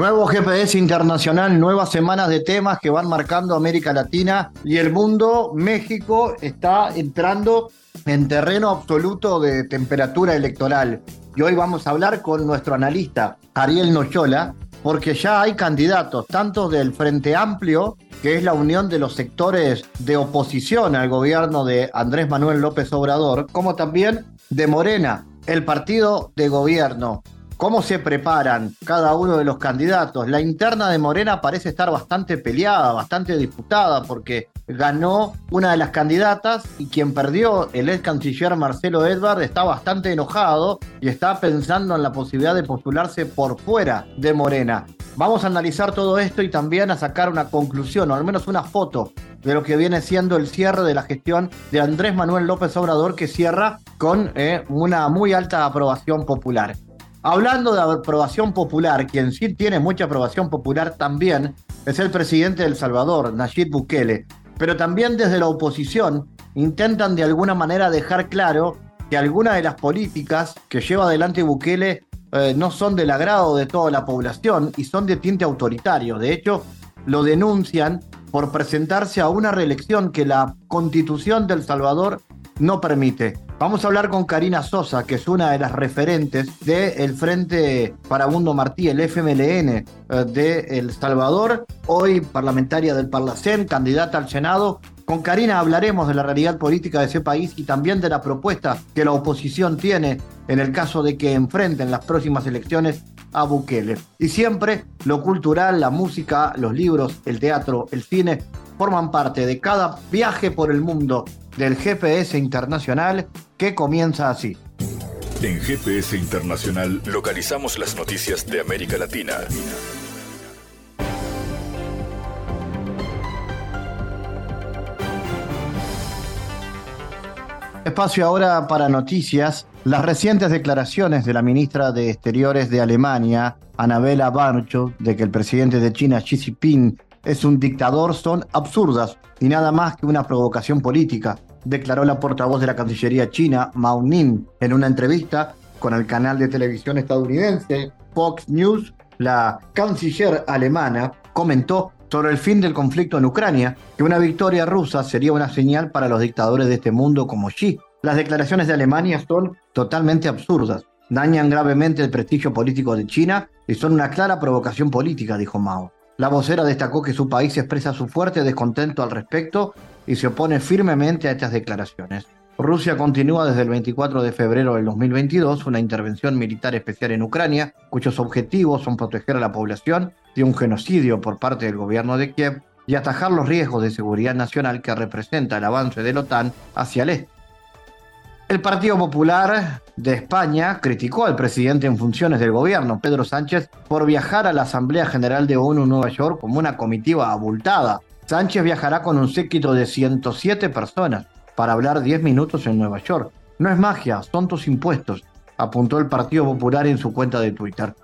Nuevo GPS internacional, nuevas semanas de temas que van marcando América Latina y el mundo. México está entrando en terreno absoluto de temperatura electoral. Y hoy vamos a hablar con nuestro analista Ariel Nochola, porque ya hay candidatos, tanto del Frente Amplio, que es la unión de los sectores de oposición al gobierno de Andrés Manuel López Obrador, como también de Morena, el partido de gobierno cómo se preparan cada uno de los candidatos. La interna de Morena parece estar bastante peleada, bastante disputada, porque ganó una de las candidatas y quien perdió, el ex canciller Marcelo Edward, está bastante enojado y está pensando en la posibilidad de postularse por fuera de Morena. Vamos a analizar todo esto y también a sacar una conclusión, o al menos una foto de lo que viene siendo el cierre de la gestión de Andrés Manuel López Obrador, que cierra con eh, una muy alta aprobación popular. Hablando de aprobación popular, quien sí tiene mucha aprobación popular también es el presidente del Salvador, Nayib Bukele. Pero también desde la oposición intentan de alguna manera dejar claro que algunas de las políticas que lleva adelante Bukele eh, no son del agrado de toda la población y son de tinte autoritario. De hecho, lo denuncian por presentarse a una reelección que la constitución del Salvador no permite. Vamos a hablar con Karina Sosa, que es una de las referentes del Frente Parabundo Martí, el FMLN eh, de El Salvador, hoy parlamentaria del Parlacén, candidata al Senado. Con Karina hablaremos de la realidad política de ese país y también de la propuesta que la oposición tiene en el caso de que enfrenten las próximas elecciones a Bukele. Y siempre lo cultural, la música, los libros, el teatro, el cine forman parte de cada viaje por el mundo del GPS Internacional que comienza así. En GPS Internacional localizamos las noticias de América Latina. Espacio ahora para noticias. Las recientes declaraciones de la ministra de Exteriores de Alemania, Annabella Barcho, de que el presidente de China, Xi Jinping, es un dictador son absurdas y nada más que una provocación política, declaró la portavoz de la Cancillería china, Mao Ning, en una entrevista con el canal de televisión estadounidense Fox News. La canciller alemana comentó sobre el fin del conflicto en Ucrania que una victoria rusa sería una señal para los dictadores de este mundo como Xi. Las declaraciones de Alemania son totalmente absurdas, dañan gravemente el prestigio político de China y son una clara provocación política, dijo Mao. La vocera destacó que su país expresa su fuerte descontento al respecto y se opone firmemente a estas declaraciones. Rusia continúa desde el 24 de febrero del 2022 una intervención militar especial en Ucrania, cuyos objetivos son proteger a la población de un genocidio por parte del gobierno de Kiev y atajar los riesgos de seguridad nacional que representa el avance de la OTAN hacia el este. El Partido Popular de España criticó al presidente en funciones del gobierno, Pedro Sánchez, por viajar a la Asamblea General de ONU en Nueva York como una comitiva abultada. Sánchez viajará con un séquito de 107 personas para hablar 10 minutos en Nueva York. No es magia, son tus impuestos, apuntó el Partido Popular en su cuenta de Twitter.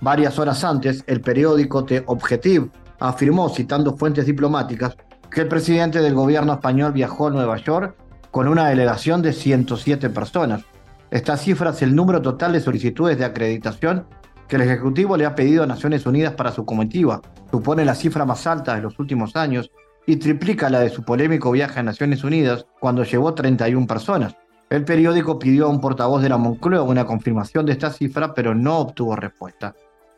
Varias horas antes, el periódico The Objective afirmó, citando fuentes diplomáticas, que el presidente del gobierno español viajó a Nueva York con una delegación de 107 personas. Esta cifra es el número total de solicitudes de acreditación que el Ejecutivo le ha pedido a Naciones Unidas para su comitiva. Supone la cifra más alta de los últimos años y triplica la de su polémico viaje a Naciones Unidas cuando llevó 31 personas. El periódico pidió a un portavoz de la Moncloa una confirmación de esta cifra, pero no obtuvo respuesta.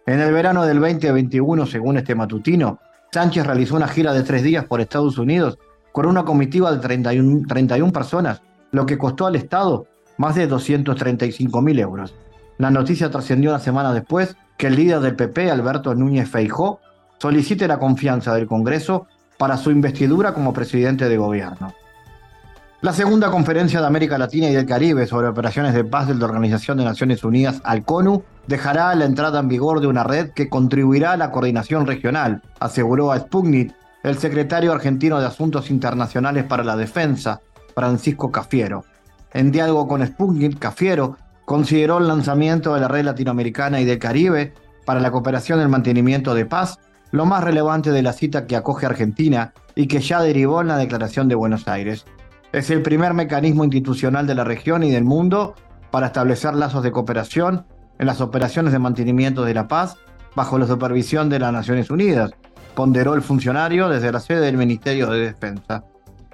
En el verano del 2021, según este matutino, Sánchez realizó una gira de tres días por Estados Unidos con una comitiva de 31, 31 personas, lo que costó al Estado más de 235 mil euros. La noticia trascendió una semana después que el líder del PP, Alberto Núñez Feijó, solicite la confianza del Congreso para su investidura como presidente de gobierno. La segunda conferencia de América Latina y del Caribe sobre operaciones de paz de la Organización de Naciones Unidas, ALCONU, dejará la entrada en vigor de una red que contribuirá a la coordinación regional, aseguró a Sputnik el secretario argentino de Asuntos Internacionales para la Defensa, Francisco Cafiero. En diálogo con Sputnik, Cafiero consideró el lanzamiento de la red latinoamericana y del Caribe para la cooperación y el mantenimiento de paz lo más relevante de la cita que acoge Argentina y que ya derivó en la Declaración de Buenos Aires. Es el primer mecanismo institucional de la región y del mundo para establecer lazos de cooperación en las operaciones de mantenimiento de la paz bajo la supervisión de las Naciones Unidas, ponderó el funcionario desde la sede del Ministerio de Defensa.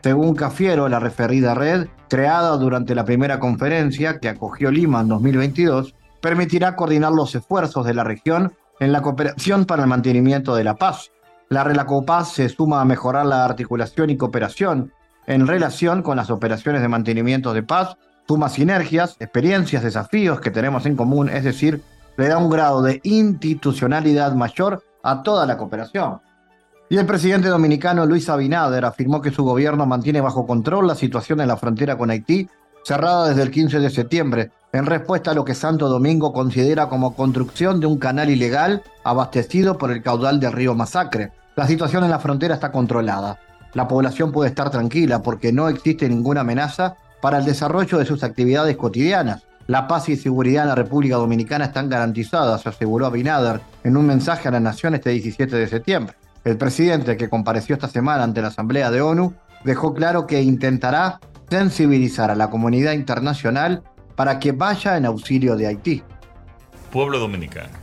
Según Cafiero, la referida red, creada durante la primera conferencia que acogió Lima en 2022, permitirá coordinar los esfuerzos de la región en la cooperación para el mantenimiento de la paz. La Relacopaz se suma a mejorar la articulación y cooperación en relación con las operaciones de mantenimiento de paz, suma sinergias, experiencias, desafíos que tenemos en común, es decir, le da un grado de institucionalidad mayor a toda la cooperación. Y el presidente dominicano Luis Abinader afirmó que su gobierno mantiene bajo control la situación en la frontera con Haití, cerrada desde el 15 de septiembre, en respuesta a lo que Santo Domingo considera como construcción de un canal ilegal abastecido por el caudal del río Masacre. La situación en la frontera está controlada la población puede estar tranquila porque no existe ninguna amenaza para el desarrollo de sus actividades cotidianas. La paz y seguridad en la República Dominicana están garantizadas, aseguró Abinader en un mensaje a la nación este 17 de septiembre. El presidente, que compareció esta semana ante la Asamblea de ONU, dejó claro que intentará sensibilizar a la comunidad internacional para que vaya en auxilio de Haití. Pueblo dominicano.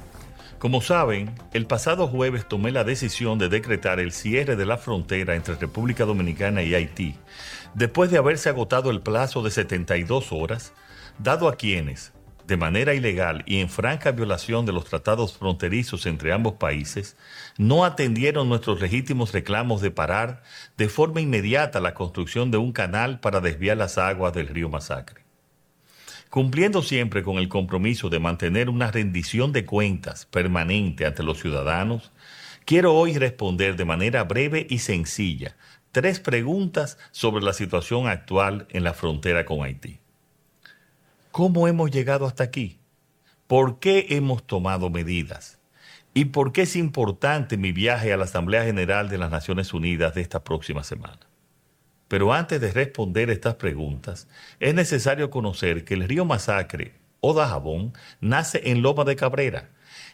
Como saben, el pasado jueves tomé la decisión de decretar el cierre de la frontera entre República Dominicana y Haití, después de haberse agotado el plazo de 72 horas, dado a quienes, de manera ilegal y en franca violación de los tratados fronterizos entre ambos países, no atendieron nuestros legítimos reclamos de parar de forma inmediata la construcción de un canal para desviar las aguas del río Masacre. Cumpliendo siempre con el compromiso de mantener una rendición de cuentas permanente ante los ciudadanos, quiero hoy responder de manera breve y sencilla tres preguntas sobre la situación actual en la frontera con Haití. ¿Cómo hemos llegado hasta aquí? ¿Por qué hemos tomado medidas? ¿Y por qué es importante mi viaje a la Asamblea General de las Naciones Unidas de esta próxima semana? Pero antes de responder estas preguntas, es necesario conocer que el río Masacre o Dajabón nace en Loma de Cabrera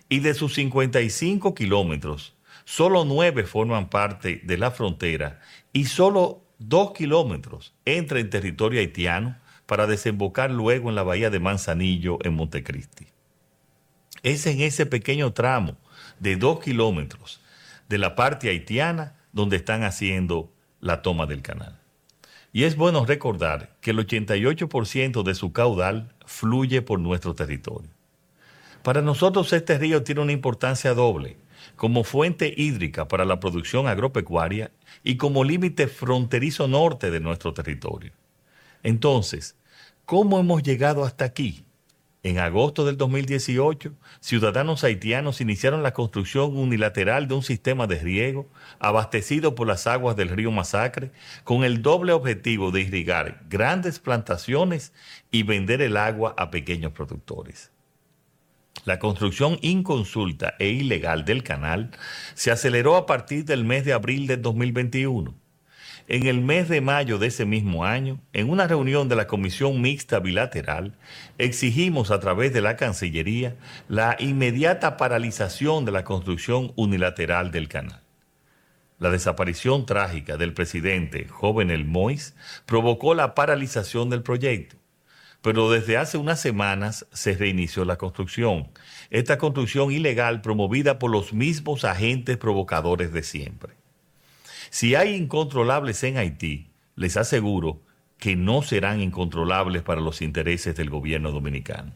y de sus 55 kilómetros, solo 9 forman parte de la frontera y solo 2 kilómetros entra en territorio haitiano para desembocar luego en la bahía de Manzanillo en Montecristi. Es en ese pequeño tramo de 2 kilómetros de la parte haitiana donde están haciendo la toma del canal. Y es bueno recordar que el 88% de su caudal fluye por nuestro territorio. Para nosotros este río tiene una importancia doble, como fuente hídrica para la producción agropecuaria y como límite fronterizo norte de nuestro territorio. Entonces, ¿cómo hemos llegado hasta aquí? En agosto del 2018, ciudadanos haitianos iniciaron la construcción unilateral de un sistema de riego abastecido por las aguas del río Masacre con el doble objetivo de irrigar grandes plantaciones y vender el agua a pequeños productores. La construcción inconsulta e ilegal del canal se aceleró a partir del mes de abril del 2021 en el mes de mayo de ese mismo año, en una reunión de la Comisión Mixta Bilateral, exigimos a través de la Cancillería la inmediata paralización de la construcción unilateral del canal. La desaparición trágica del presidente Jovenel Mois provocó la paralización del proyecto, pero desde hace unas semanas se reinició la construcción, esta construcción ilegal promovida por los mismos agentes provocadores de siempre. Si hay incontrolables en Haití, les aseguro que no serán incontrolables para los intereses del gobierno dominicano.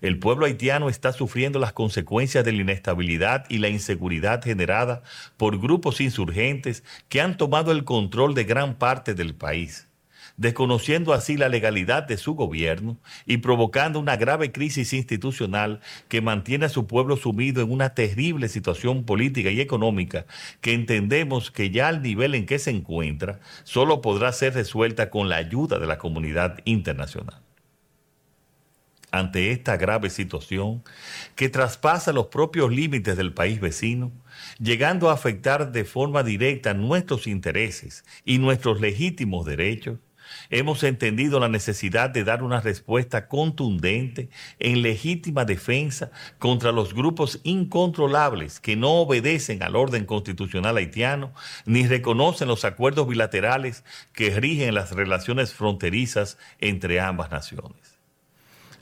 El pueblo haitiano está sufriendo las consecuencias de la inestabilidad y la inseguridad generada por grupos insurgentes que han tomado el control de gran parte del país. Desconociendo así la legalidad de su gobierno y provocando una grave crisis institucional que mantiene a su pueblo sumido en una terrible situación política y económica que entendemos que ya al nivel en que se encuentra solo podrá ser resuelta con la ayuda de la comunidad internacional. Ante esta grave situación que traspasa los propios límites del país vecino, llegando a afectar de forma directa nuestros intereses y nuestros legítimos derechos, hemos entendido la necesidad de dar una respuesta contundente en legítima defensa contra los grupos incontrolables que no obedecen al orden constitucional haitiano ni reconocen los acuerdos bilaterales que rigen las relaciones fronterizas entre ambas naciones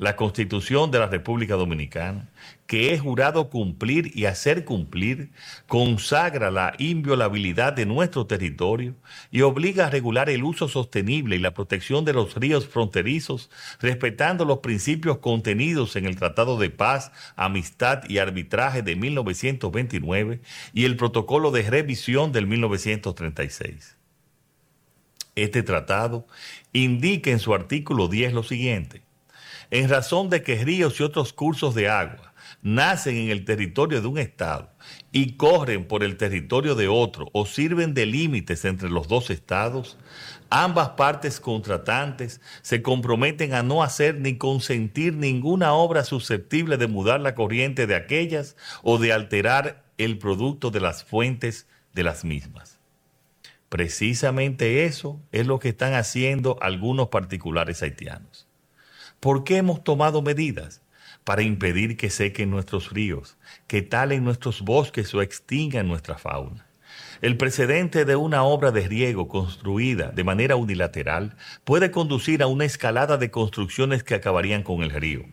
la Constitución de la República Dominicana, que he jurado cumplir y hacer cumplir, consagra la inviolabilidad de nuestro territorio y obliga a regular el uso sostenible y la protección de los ríos fronterizos, respetando los principios contenidos en el Tratado de Paz, Amistad y Arbitraje de 1929 y el Protocolo de Revisión del 1936. Este tratado indica en su artículo 10 lo siguiente en razón de que ríos y otros cursos de agua nacen en el territorio de un Estado y corren por el territorio de otro o sirven de límites entre los dos estados, ambas partes contratantes se comprometen a no hacer ni consentir ninguna obra susceptible de mudar la corriente de aquellas o de alterar el producto de las fuentes de las mismas. Precisamente eso es lo que están haciendo algunos particulares haitianos. ¿Por qué hemos tomado medidas? Para impedir que sequen nuestros ríos, que talen nuestros bosques o extingan nuestra fauna. El precedente de una obra de riego construida de manera unilateral puede conducir a una escalada de construcciones que acabarían con el río.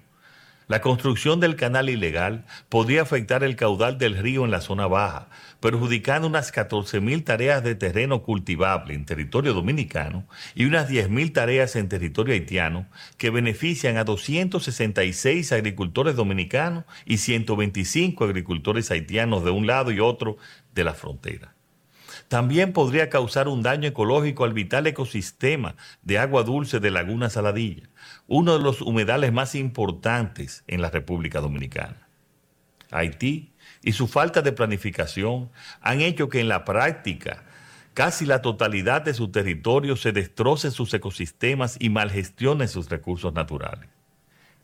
La construcción del canal ilegal podría afectar el caudal del río en la zona baja, perjudicando unas 14.000 tareas de terreno cultivable en territorio dominicano y unas 10.000 tareas en territorio haitiano que benefician a 266 agricultores dominicanos y 125 agricultores haitianos de un lado y otro de la frontera también podría causar un daño ecológico al vital ecosistema de agua dulce de Laguna Saladilla, uno de los humedales más importantes en la República Dominicana. Haití y su falta de planificación han hecho que en la práctica casi la totalidad de su territorio se destroce sus ecosistemas y malgestione sus recursos naturales.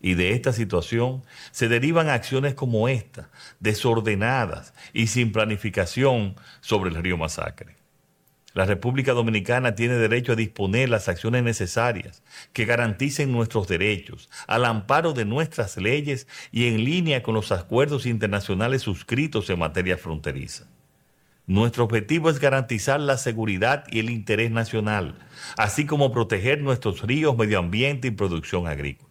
Y de esta situación se derivan acciones como esta, desordenadas y sin planificación sobre el río Masacre. La República Dominicana tiene derecho a disponer las acciones necesarias que garanticen nuestros derechos, al amparo de nuestras leyes y en línea con los acuerdos internacionales suscritos en materia fronteriza. Nuestro objetivo es garantizar la seguridad y el interés nacional, así como proteger nuestros ríos, medio ambiente y producción agrícola.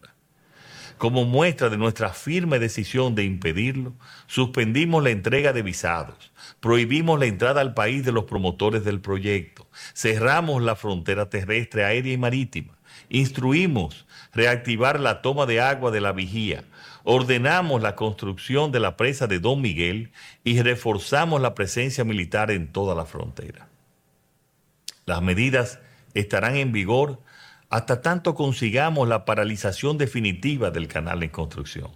Como muestra de nuestra firme decisión de impedirlo, suspendimos la entrega de visados, prohibimos la entrada al país de los promotores del proyecto, cerramos la frontera terrestre, aérea y marítima, instruimos reactivar la toma de agua de la vigía, ordenamos la construcción de la presa de Don Miguel y reforzamos la presencia militar en toda la frontera. Las medidas estarán en vigor hasta tanto consigamos la paralización definitiva del canal en construcción.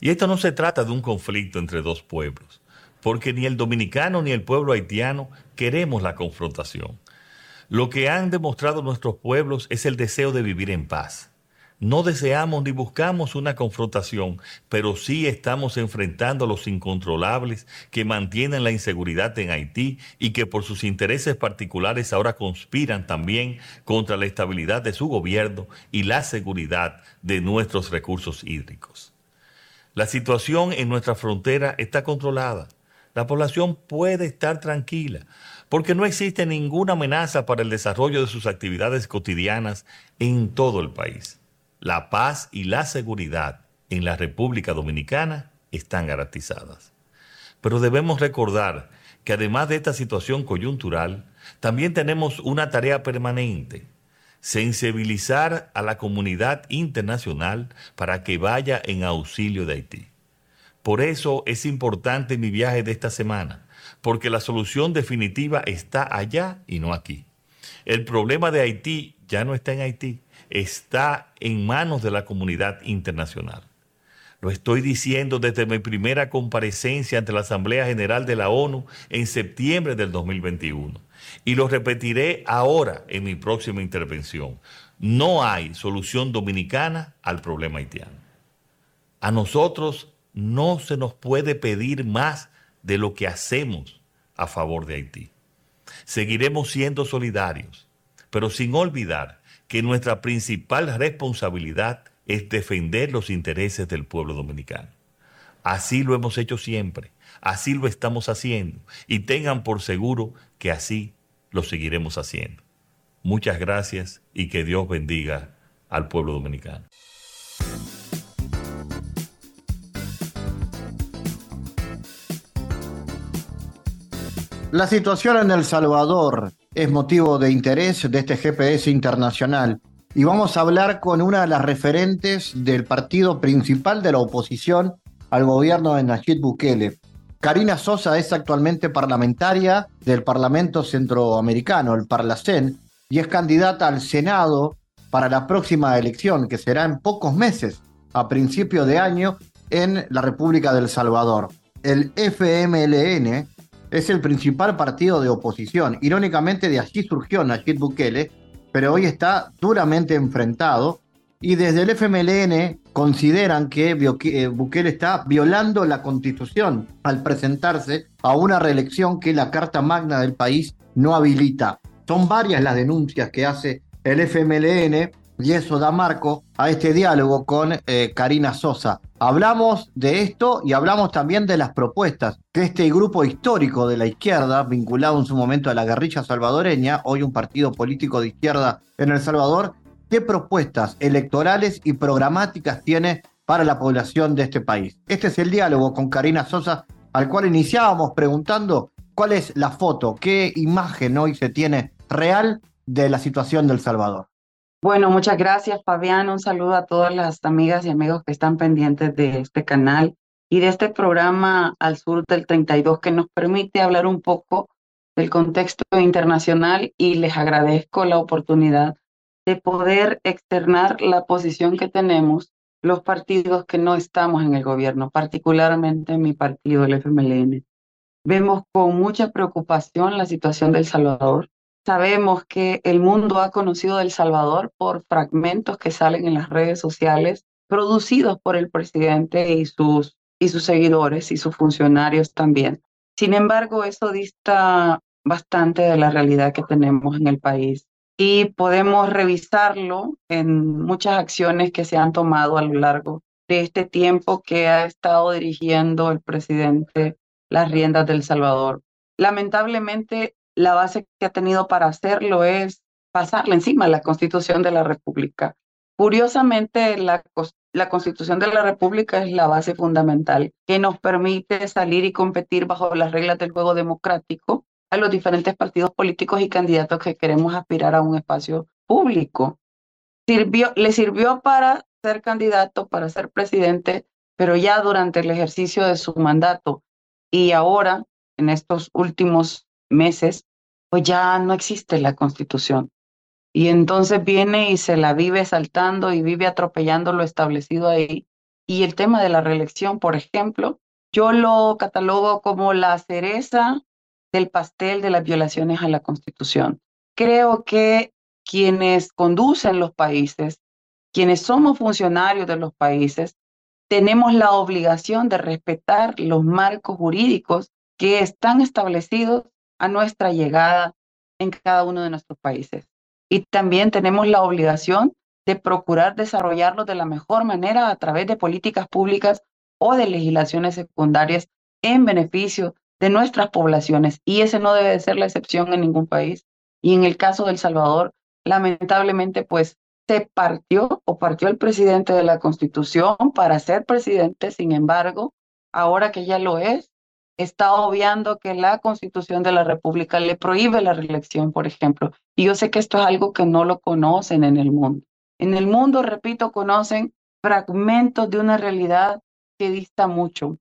Y esto no se trata de un conflicto entre dos pueblos, porque ni el dominicano ni el pueblo haitiano queremos la confrontación. Lo que han demostrado nuestros pueblos es el deseo de vivir en paz. No deseamos ni buscamos una confrontación, pero sí estamos enfrentando a los incontrolables que mantienen la inseguridad en Haití y que por sus intereses particulares ahora conspiran también contra la estabilidad de su gobierno y la seguridad de nuestros recursos hídricos. La situación en nuestra frontera está controlada. La población puede estar tranquila porque no existe ninguna amenaza para el desarrollo de sus actividades cotidianas en todo el país la paz y la seguridad en la República Dominicana están garantizadas. Pero debemos recordar que además de esta situación coyuntural, también tenemos una tarea permanente, sensibilizar a la comunidad internacional para que vaya en auxilio de Haití. Por eso es importante mi viaje de esta semana, porque la solución definitiva está allá y no aquí. El problema de Haití ya no está en Haití, está en manos de la comunidad internacional. Lo estoy diciendo desde mi primera comparecencia ante la Asamblea General de la ONU en septiembre del 2021. Y lo repetiré ahora en mi próxima intervención. No hay solución dominicana al problema haitiano. A nosotros no se nos puede pedir más de lo que hacemos a favor de Haití. Seguiremos siendo solidarios, pero sin olvidar que nuestra principal responsabilidad es defender los intereses del pueblo dominicano. Así lo hemos hecho siempre, así lo estamos haciendo y tengan por seguro que así lo seguiremos haciendo. Muchas gracias y que Dios bendiga al pueblo dominicano. La situación en El Salvador es motivo de interés de este GPS internacional y vamos a hablar con una de las referentes del partido principal de la oposición al gobierno de Nayib Bukele. Karina Sosa es actualmente parlamentaria del Parlamento Centroamericano, el Parlacén, y es candidata al Senado para la próxima elección, que será en pocos meses, a principio de año, en la República del Salvador. El FMLN es el principal partido de oposición. Irónicamente, de allí surgió Nayib Bukele, pero hoy está duramente enfrentado y desde el FMLN consideran que eh, Bukele está violando la constitución al presentarse a una reelección que la Carta Magna del país no habilita. Son varias las denuncias que hace el FMLN y eso da marco a este diálogo con eh, Karina Sosa. Hablamos de esto y hablamos también de las propuestas que este grupo histórico de la izquierda, vinculado en su momento a la guerrilla salvadoreña, hoy un partido político de izquierda en El Salvador, qué propuestas electorales y programáticas tiene para la población de este país. Este es el diálogo con Karina Sosa, al cual iniciábamos preguntando cuál es la foto, qué imagen hoy se tiene real de la situación del Salvador. Bueno, muchas gracias, Fabián. Un saludo a todas las amigas y amigos que están pendientes de este canal y de este programa Al Sur del 32 que nos permite hablar un poco del contexto internacional y les agradezco la oportunidad de poder externar la posición que tenemos los partidos que no estamos en el gobierno, particularmente mi partido, el FMLN. Vemos con mucha preocupación la situación del Salvador. Sabemos que el mundo ha conocido El Salvador por fragmentos que salen en las redes sociales producidos por el presidente y sus, y sus seguidores y sus funcionarios también. Sin embargo, eso dista bastante de la realidad que tenemos en el país y podemos revisarlo en muchas acciones que se han tomado a lo largo de este tiempo que ha estado dirigiendo el presidente las riendas del Salvador. Lamentablemente, la base que ha tenido para hacerlo es pasarle encima la Constitución de la República. Curiosamente, la, la Constitución de la República es la base fundamental que nos permite salir y competir bajo las reglas del juego democrático a los diferentes partidos políticos y candidatos que queremos aspirar a un espacio público. Sirvió, le sirvió para ser candidato, para ser presidente, pero ya durante el ejercicio de su mandato y ahora, en estos últimos meses, pues ya no existe la constitución. Y entonces viene y se la vive saltando y vive atropellando lo establecido ahí. Y el tema de la reelección, por ejemplo, yo lo catalogo como la cereza del pastel de las violaciones a la Constitución. Creo que quienes conducen los países, quienes somos funcionarios de los países, tenemos la obligación de respetar los marcos jurídicos que están establecidos a nuestra llegada en cada uno de nuestros países. Y también tenemos la obligación de procurar desarrollarlos de la mejor manera a través de políticas públicas o de legislaciones secundarias en beneficio de nuestras poblaciones y ese no debe de ser la excepción en ningún país. Y en el caso del Salvador, lamentablemente, pues se partió o partió el presidente de la Constitución para ser presidente, sin embargo, ahora que ya lo es, está obviando que la Constitución de la República le prohíbe la reelección, por ejemplo. Y yo sé que esto es algo que no lo conocen en el mundo. En el mundo, repito, conocen fragmentos de una realidad que dista mucho.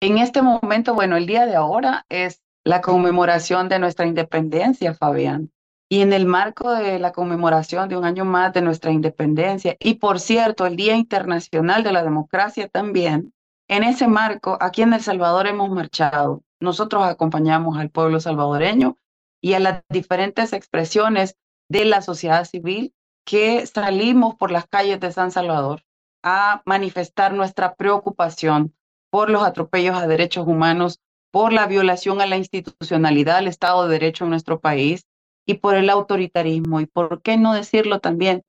En este momento, bueno, el día de ahora es la conmemoración de nuestra independencia, Fabián. y en el marco de la conmemoración de un año más de nuestra independencia, y por cierto, el Día Internacional de la Democracia también, en ese marco, aquí en El Salvador hemos marchado. Nosotros acompañamos al pueblo salvadoreño y a las diferentes expresiones de la sociedad civil que salimos por las calles de San Salvador a manifestar nuestra preocupación por los atropellos a derechos humanos, por la violación a la institucionalidad, al Estado de Derecho en nuestro país y por el autoritarismo. Y por qué no decirlo también,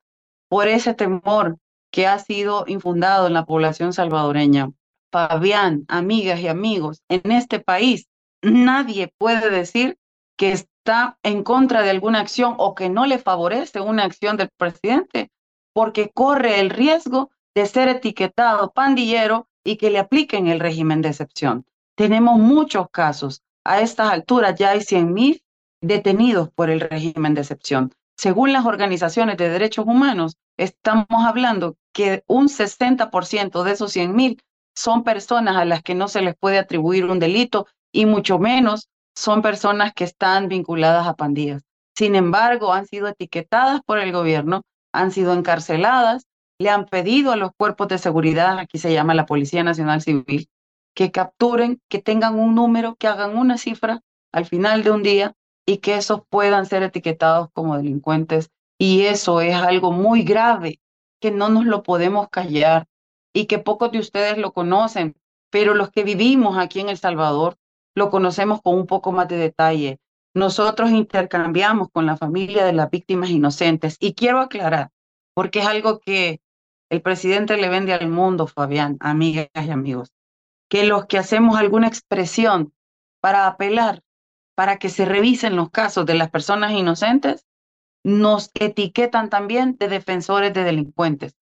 por ese temor que ha sido infundado en la población salvadoreña. Fabián, amigas y amigos, en este país nadie puede decir que está en contra de alguna acción o que no le favorece una acción del presidente, porque corre el riesgo de ser etiquetado pandillero y que le apliquen el régimen de excepción. Tenemos muchos casos. A estas alturas ya hay 100.000 detenidos por el régimen de excepción. Según las organizaciones de derechos humanos, estamos hablando que un 60% de esos 100.000 son personas a las que no se les puede atribuir un delito y mucho menos son personas que están vinculadas a pandillas. Sin embargo, han sido etiquetadas por el gobierno, han sido encarceladas, le han pedido a los cuerpos de seguridad, aquí se llama la Policía Nacional Civil, que capturen, que tengan un número, que hagan una cifra al final de un día y que esos puedan ser etiquetados como delincuentes. Y eso es algo muy grave, que no nos lo podemos callar y que pocos de ustedes lo conocen, pero los que vivimos aquí en El Salvador lo conocemos con un poco más de detalle. Nosotros intercambiamos con la familia de las víctimas inocentes y quiero aclarar, porque es algo que el presidente le vende al mundo, Fabián, amigas y amigos, que los que hacemos alguna expresión para apelar, para que se revisen los casos de las personas inocentes, nos etiquetan también de defensores de delincuentes.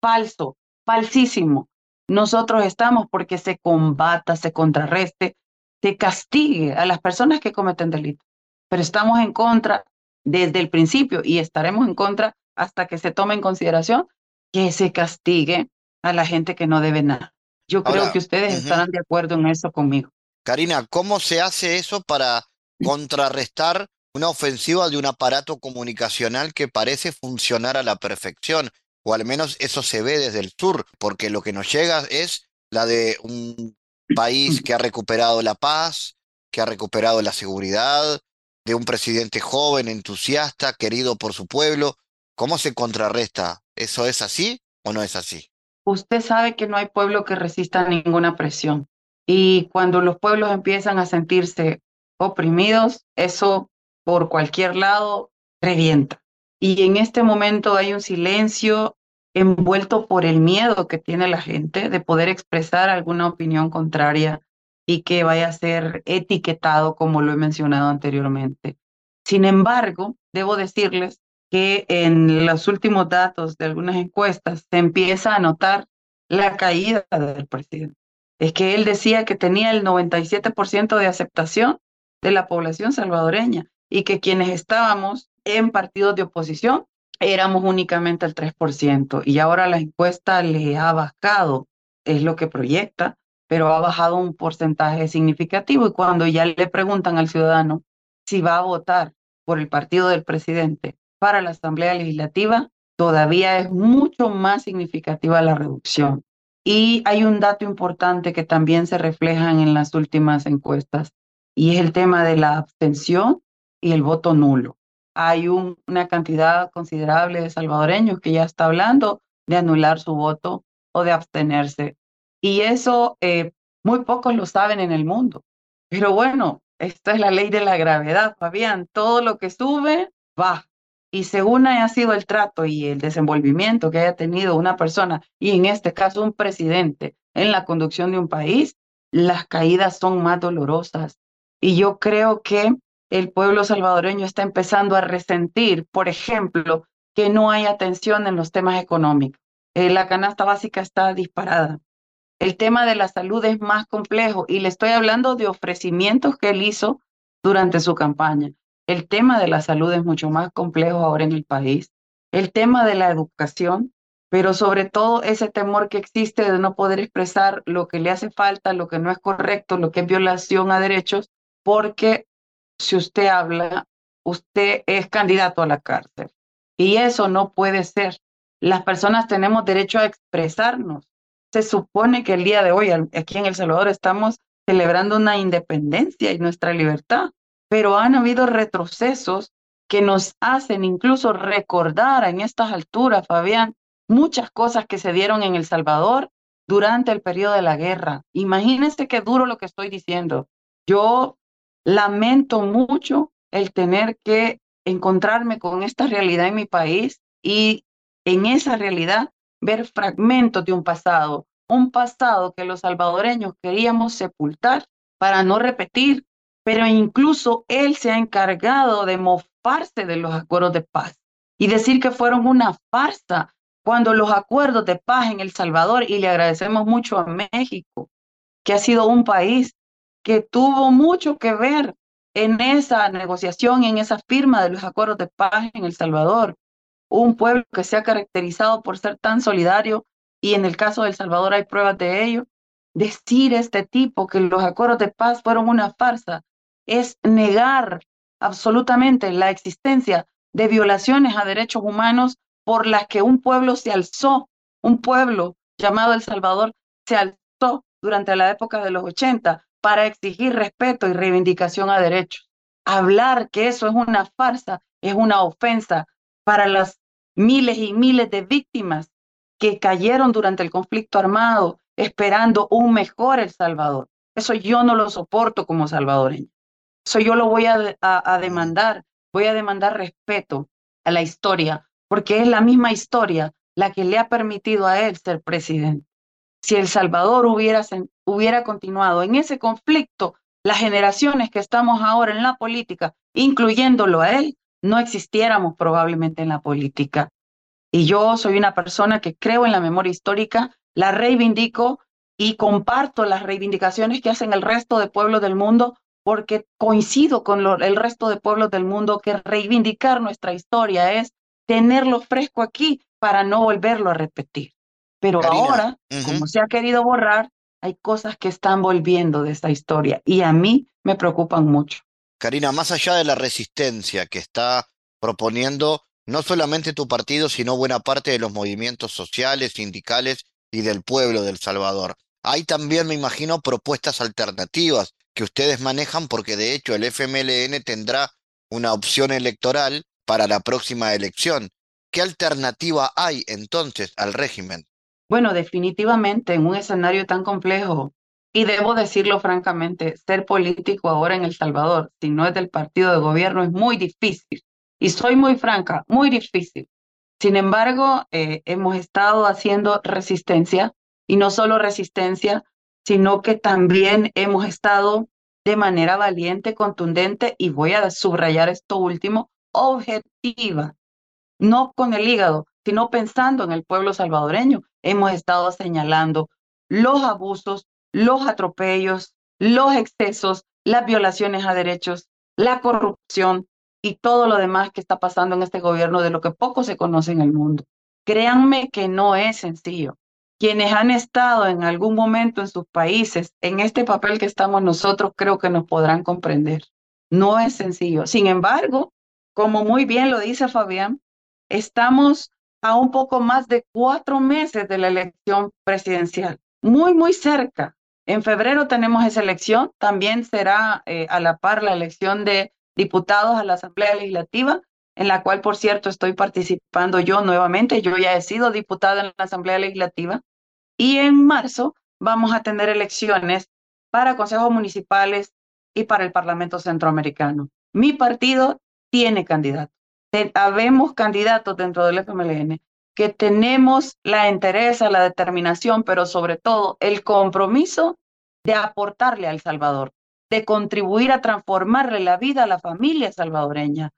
Falso, falsísimo. Nosotros estamos porque se combata, se contrarreste, se castigue a las personas que cometen delitos. Pero estamos en contra desde el principio y estaremos en contra hasta que se tome en consideración que se castigue a la gente que no debe nada. Yo creo que ustedes estarán de acuerdo en eso conmigo. Karina, ¿cómo se hace eso para contrarrestar una ofensiva de un aparato comunicacional que parece funcionar a la perfección? O al menos eso se ve desde el sur, porque lo que nos llega es la de un país que ha recuperado la paz, que ha recuperado la seguridad, de un presidente joven, entusiasta, querido por su pueblo. ¿Cómo se contrarresta? ¿Eso es así o no es así? Usted sabe que no hay pueblo que resista ninguna presión. Y cuando los pueblos empiezan a sentirse oprimidos, eso por cualquier lado revienta. Y en este momento hay un silencio envuelto por el miedo que tiene la gente de poder expresar alguna opinión contraria y que vaya a ser etiquetado como lo he mencionado anteriormente. Sin embargo, debo decirles que en los últimos datos de algunas encuestas se empieza a notar la caída del presidente. Es que él decía que tenía el 97% de aceptación de la población salvadoreña y que quienes estábamos en partidos de oposición éramos únicamente el 3% y ahora la encuesta le ha bajado, es lo que proyecta, pero ha bajado un porcentaje significativo y cuando ya le preguntan al ciudadano si va a votar por el partido del presidente para la Asamblea Legislativa, todavía es mucho más significativa la reducción. Y hay un dato importante que también se refleja en las últimas encuestas y es el tema de la abstención y el voto nulo hay una cantidad considerable de salvadoreños que ya está hablando de anular su voto o de abstenerse. Y eso eh, muy pocos lo saben en el mundo. Pero bueno, esta es la ley de la gravedad, Fabián. Todo lo que sube, va. Y según haya sido el trato y el desenvolvimiento que haya tenido una persona, y en este caso un presidente, en la conducción de un país, las caídas son más dolorosas. Y yo creo que el pueblo salvadoreño está empezando a resentir, por ejemplo, que no hay atención en los temas económicos. Eh, la canasta básica está disparada. El tema de la salud es más complejo y le estoy hablando de ofrecimientos que él hizo durante su campaña. El tema de la salud es mucho más complejo ahora en el país. El tema de la educación, pero sobre todo ese temor que existe de no poder expresar lo que le hace falta, lo que no es correcto, lo que es violación a derechos, porque si usted habla usted es candidato a la cárcel. Y eso no puede ser. Las personas tenemos derecho a expresarnos. Se supone que el día de hoy aquí en El Salvador estamos celebrando una independencia y nuestra libertad, pero han habido retrocesos que nos hacen incluso recordar en estas alturas, Fabián, muchas cosas que se dieron en El Salvador durante el periodo de la guerra. Imagínense qué duro lo que estoy diciendo. Yo lamento mucho el tener que encontrarme con esta realidad en mi país y en esa realidad ver fragmentos de un pasado, un pasado que los salvadoreños queríamos sepultar para no repetir, pero incluso él se ha encargado de mofarse de los acuerdos de paz y decir que fueron una farsa cuando los acuerdos de paz en El Salvador, y le agradecemos mucho a México, que ha sido un país que tuvo mucho que ver en esa negociación, en esa firma de los acuerdos de paz en El Salvador. Un pueblo que se ha caracterizado por ser tan solidario y en el caso de El Salvador hay pruebas de ello. Decir este tipo que los acuerdos de paz fueron una farsa es negar absolutamente la existencia de violaciones a derechos humanos por las que un pueblo se alzó, un pueblo llamado El Salvador se alzó durante la época de los 80 para exigir respeto y reivindicación a derechos. Hablar que eso es una farsa es una ofensa para las miles y miles de víctimas que cayeron durante el conflicto armado esperando un mejor El Salvador. Eso yo no lo soporto como salvadoreño. Eso yo lo voy a, a demandar. Voy a demandar respeto a la historia, porque es la misma historia la que le ha permitido a él ser presidente. Si El Salvador hubiera, continuado en ese conflicto, las generaciones que estamos ahora en la política, incluyéndolo a él, no existiéramos probablemente en la política. Y yo soy una persona que creo en la memoria histórica, la reivindico y comparto las reivindicaciones que hacen el resto de pueblos del mundo porque coincido con el resto de pueblos del mundo que reivindicar nuestra historia es tenerlo fresco aquí para no volverlo a repetir. Pero ahora, como se ha querido borrar, hay cosas que están volviendo de esta historia y a mí me preocupan mucho. Karina, más allá de la resistencia que está proponiendo no solamente tu partido, sino buena parte de los movimientos sociales, sindicales y del pueblo del Salvador. Hay también, me imagino, propuestas alternativas que ustedes manejan porque de hecho el FMLN tendrá una opción electoral para la próxima elección. ¿Qué alternativa hay entonces al régimen? Bueno, definitivamente en un escenario tan complejo, y debo decirlo francamente, ser político ahora en El Salvador, si no es del partido de gobierno, es muy difícil. Y soy muy franca, muy difícil. Sin embargo, eh, hemos estado haciendo resistencia, y no solo resistencia, sino que también hemos estado de manera valiente, contundente, y voy a subrayar esto último, objetiva, no con el hígado, sino pensando en el pueblo salvadoreño. Hemos estado señalando los abusos, los atropellos, los excesos, las violaciones a derechos, la corrupción y todo lo demás que está pasando en este gobierno de lo que poco se conoce en el mundo. Créanme que no es sencillo. Quienes han estado en algún momento en sus países, en este papel que estamos nosotros, creo que nos podrán comprender. No es sencillo. Sin embargo, como muy bien lo dice Fabián, estamos a un poco más de cuatro meses de la elección presidencial, muy, muy cerca. En febrero tenemos esa elección, también será eh, a la par la elección de diputados a la Asamblea Legislativa, en la cual, por cierto, estoy participando yo nuevamente. Yo ya he sido diputada en la Asamblea Legislativa. Y en marzo vamos a tener elecciones para consejos municipales y para el Parlamento Centroamericano. Mi partido tiene candidato. Habemos candidatos dentro del FMLN que tenemos la entereza, la determinación, pero sobre todo el compromiso de aportarle a El Salvador, de contribuir a transformarle la vida a la familia salvadoreña,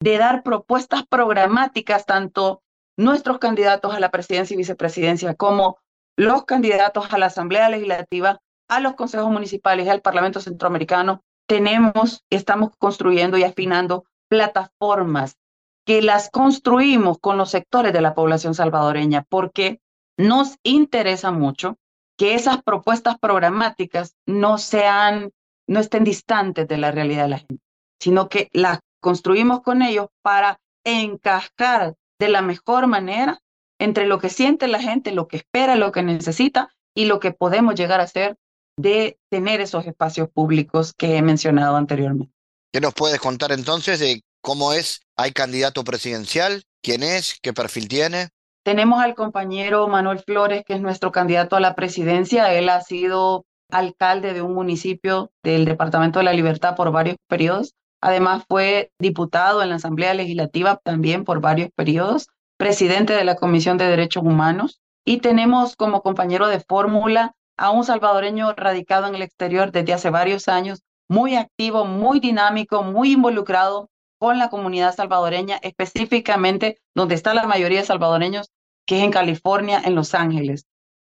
de dar propuestas programáticas, tanto nuestros candidatos a la presidencia y vicepresidencia como los candidatos a la Asamblea Legislativa, a los consejos municipales y al Parlamento Centroamericano, tenemos, estamos construyendo y afinando plataformas que las construimos con los sectores de la población salvadoreña, porque nos interesa mucho que esas propuestas programáticas no sean, no estén distantes de la realidad de la gente, sino que las construimos con ellos para encajar de la mejor manera entre lo que siente la gente, lo que espera, lo que necesita y lo que podemos llegar a hacer de tener esos espacios públicos que he mencionado anteriormente. ¿Qué nos puedes contar entonces de cómo es? ¿Hay candidato presidencial? ¿Quién es? ¿Qué perfil tiene? Tenemos al compañero Manuel Flores, que es nuestro candidato a la presidencia. Él ha sido alcalde de un municipio del Departamento de la Libertad por varios periodos. Además fue diputado en la Asamblea Legislativa también por varios periodos, presidente de la Comisión de Derechos Humanos. Y tenemos como compañero de fórmula a un salvadoreño radicado en el exterior desde hace varios años, muy activo, muy dinámico, muy involucrado con la comunidad salvadoreña, específicamente donde está la mayoría de salvadoreños, que es en California, en Los Ángeles.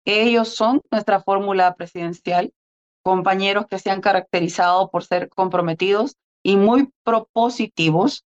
Ellos son nuestra fórmula presidencial, compañeros que se han caracterizado por ser comprometidos y muy propositivos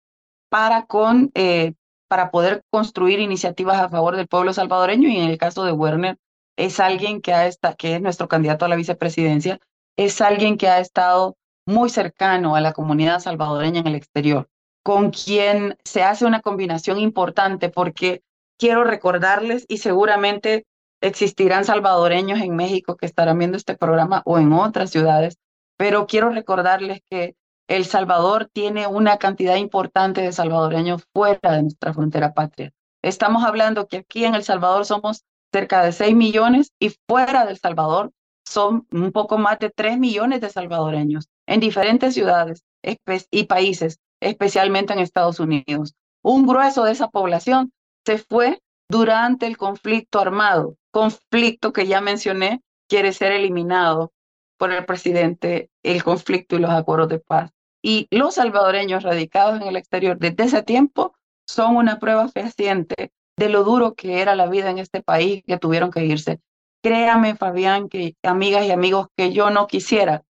para, con, eh, para poder construir iniciativas a favor del pueblo salvadoreño y en el caso de Werner es alguien que, ha estado, que es nuestro candidato a la vicepresidencia, es alguien que ha estado muy cercano a la comunidad salvadoreña en el exterior, con quien se hace una combinación importante porque quiero recordarles y seguramente existirán salvadoreños en México que estarán viendo este programa o en otras ciudades, pero quiero recordarles que El Salvador tiene una cantidad importante de salvadoreños fuera de nuestra frontera patria. Estamos hablando que aquí en El Salvador somos cerca de 6 millones y fuera del Salvador son un poco más de 3 millones de salvadoreños en diferentes ciudades y países, especialmente en Estados Unidos. Un grueso de esa población se fue durante el conflicto armado, conflicto que ya mencioné, quiere ser eliminado por el presidente, el conflicto y los acuerdos de paz. Y los salvadoreños radicados en el exterior desde ese tiempo son una prueba fehaciente de lo duro que era la vida en este país que tuvieron que irse. Créame, Fabián, que amigas y amigos, que yo no quisiera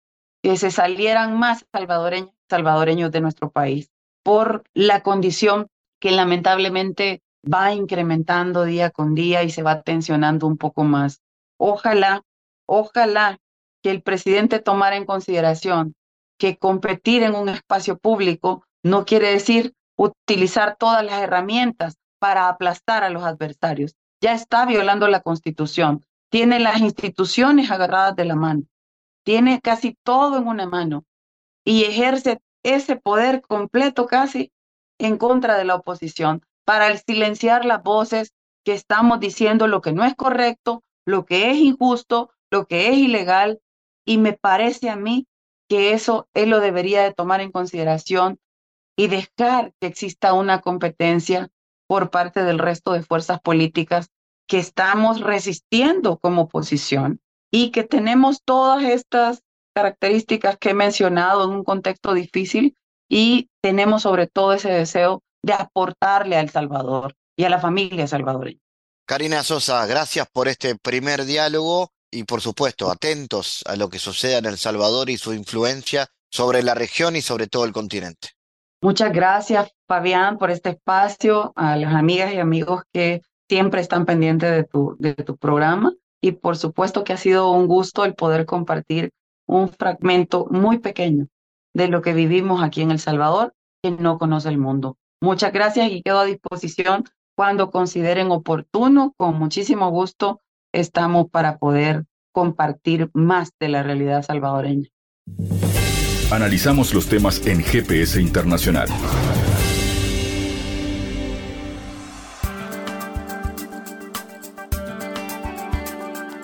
que se salieran más salvadoreños, salvadoreños de nuestro país por la condición que lamentablemente va incrementando día con día y se va tensionando un poco más. Ojalá, ojalá que el presidente tomara en consideración que competir en un espacio público no quiere decir utilizar todas las herramientas para aplastar a los adversarios. Ya está violando la constitución. Tiene las instituciones agarradas de la mano. Tiene casi todo en una mano y ejerce ese poder completo casi en contra de la oposición para silenciar las voces que estamos diciendo lo que no es correcto, lo que es injusto, lo que es ilegal. Y me parece a mí que eso él lo debería de tomar en consideración y dejar que exista una competencia por parte del resto de fuerzas políticas que estamos resistiendo como oposición y que tenemos todas estas características que he mencionado en un contexto difícil y tenemos sobre todo ese deseo de aportarle a El Salvador y a la familia salvadoreña. Karina Sosa, gracias por este primer diálogo y por supuesto atentos a lo que suceda en El Salvador y su influencia sobre la región y sobre todo el continente. Muchas gracias, Fabián, por este espacio, a las amigas y amigos que siempre están pendientes de tu, de tu programa y por supuesto que ha sido un gusto el poder compartir un fragmento muy pequeño de lo que vivimos aquí en El Salvador, que no conoce el mundo. Muchas gracias y quedo a disposición cuando consideren oportuno. Con muchísimo gusto estamos para poder compartir más de la realidad salvadoreña. Analizamos los temas en GPS Internacional.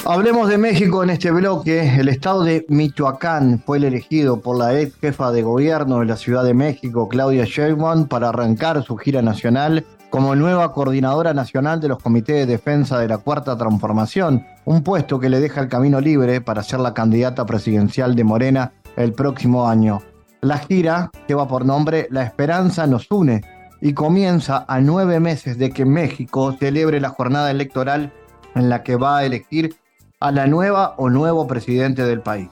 Hablemos de México en este bloque. El estado de Michoacán fue el elegido por la ex jefa de gobierno de la Ciudad de México, Claudia Sheinbaum, para arrancar su gira nacional como nueva coordinadora nacional de los comités de defensa de la Cuarta Transformación, un puesto que le deja el camino libre para ser la candidata presidencial de Morena el próximo año. La gira lleva por nombre La Esperanza nos une y comienza a nueve meses de que México celebre la jornada electoral en la que va a elegir a la nueva o nuevo presidente del país.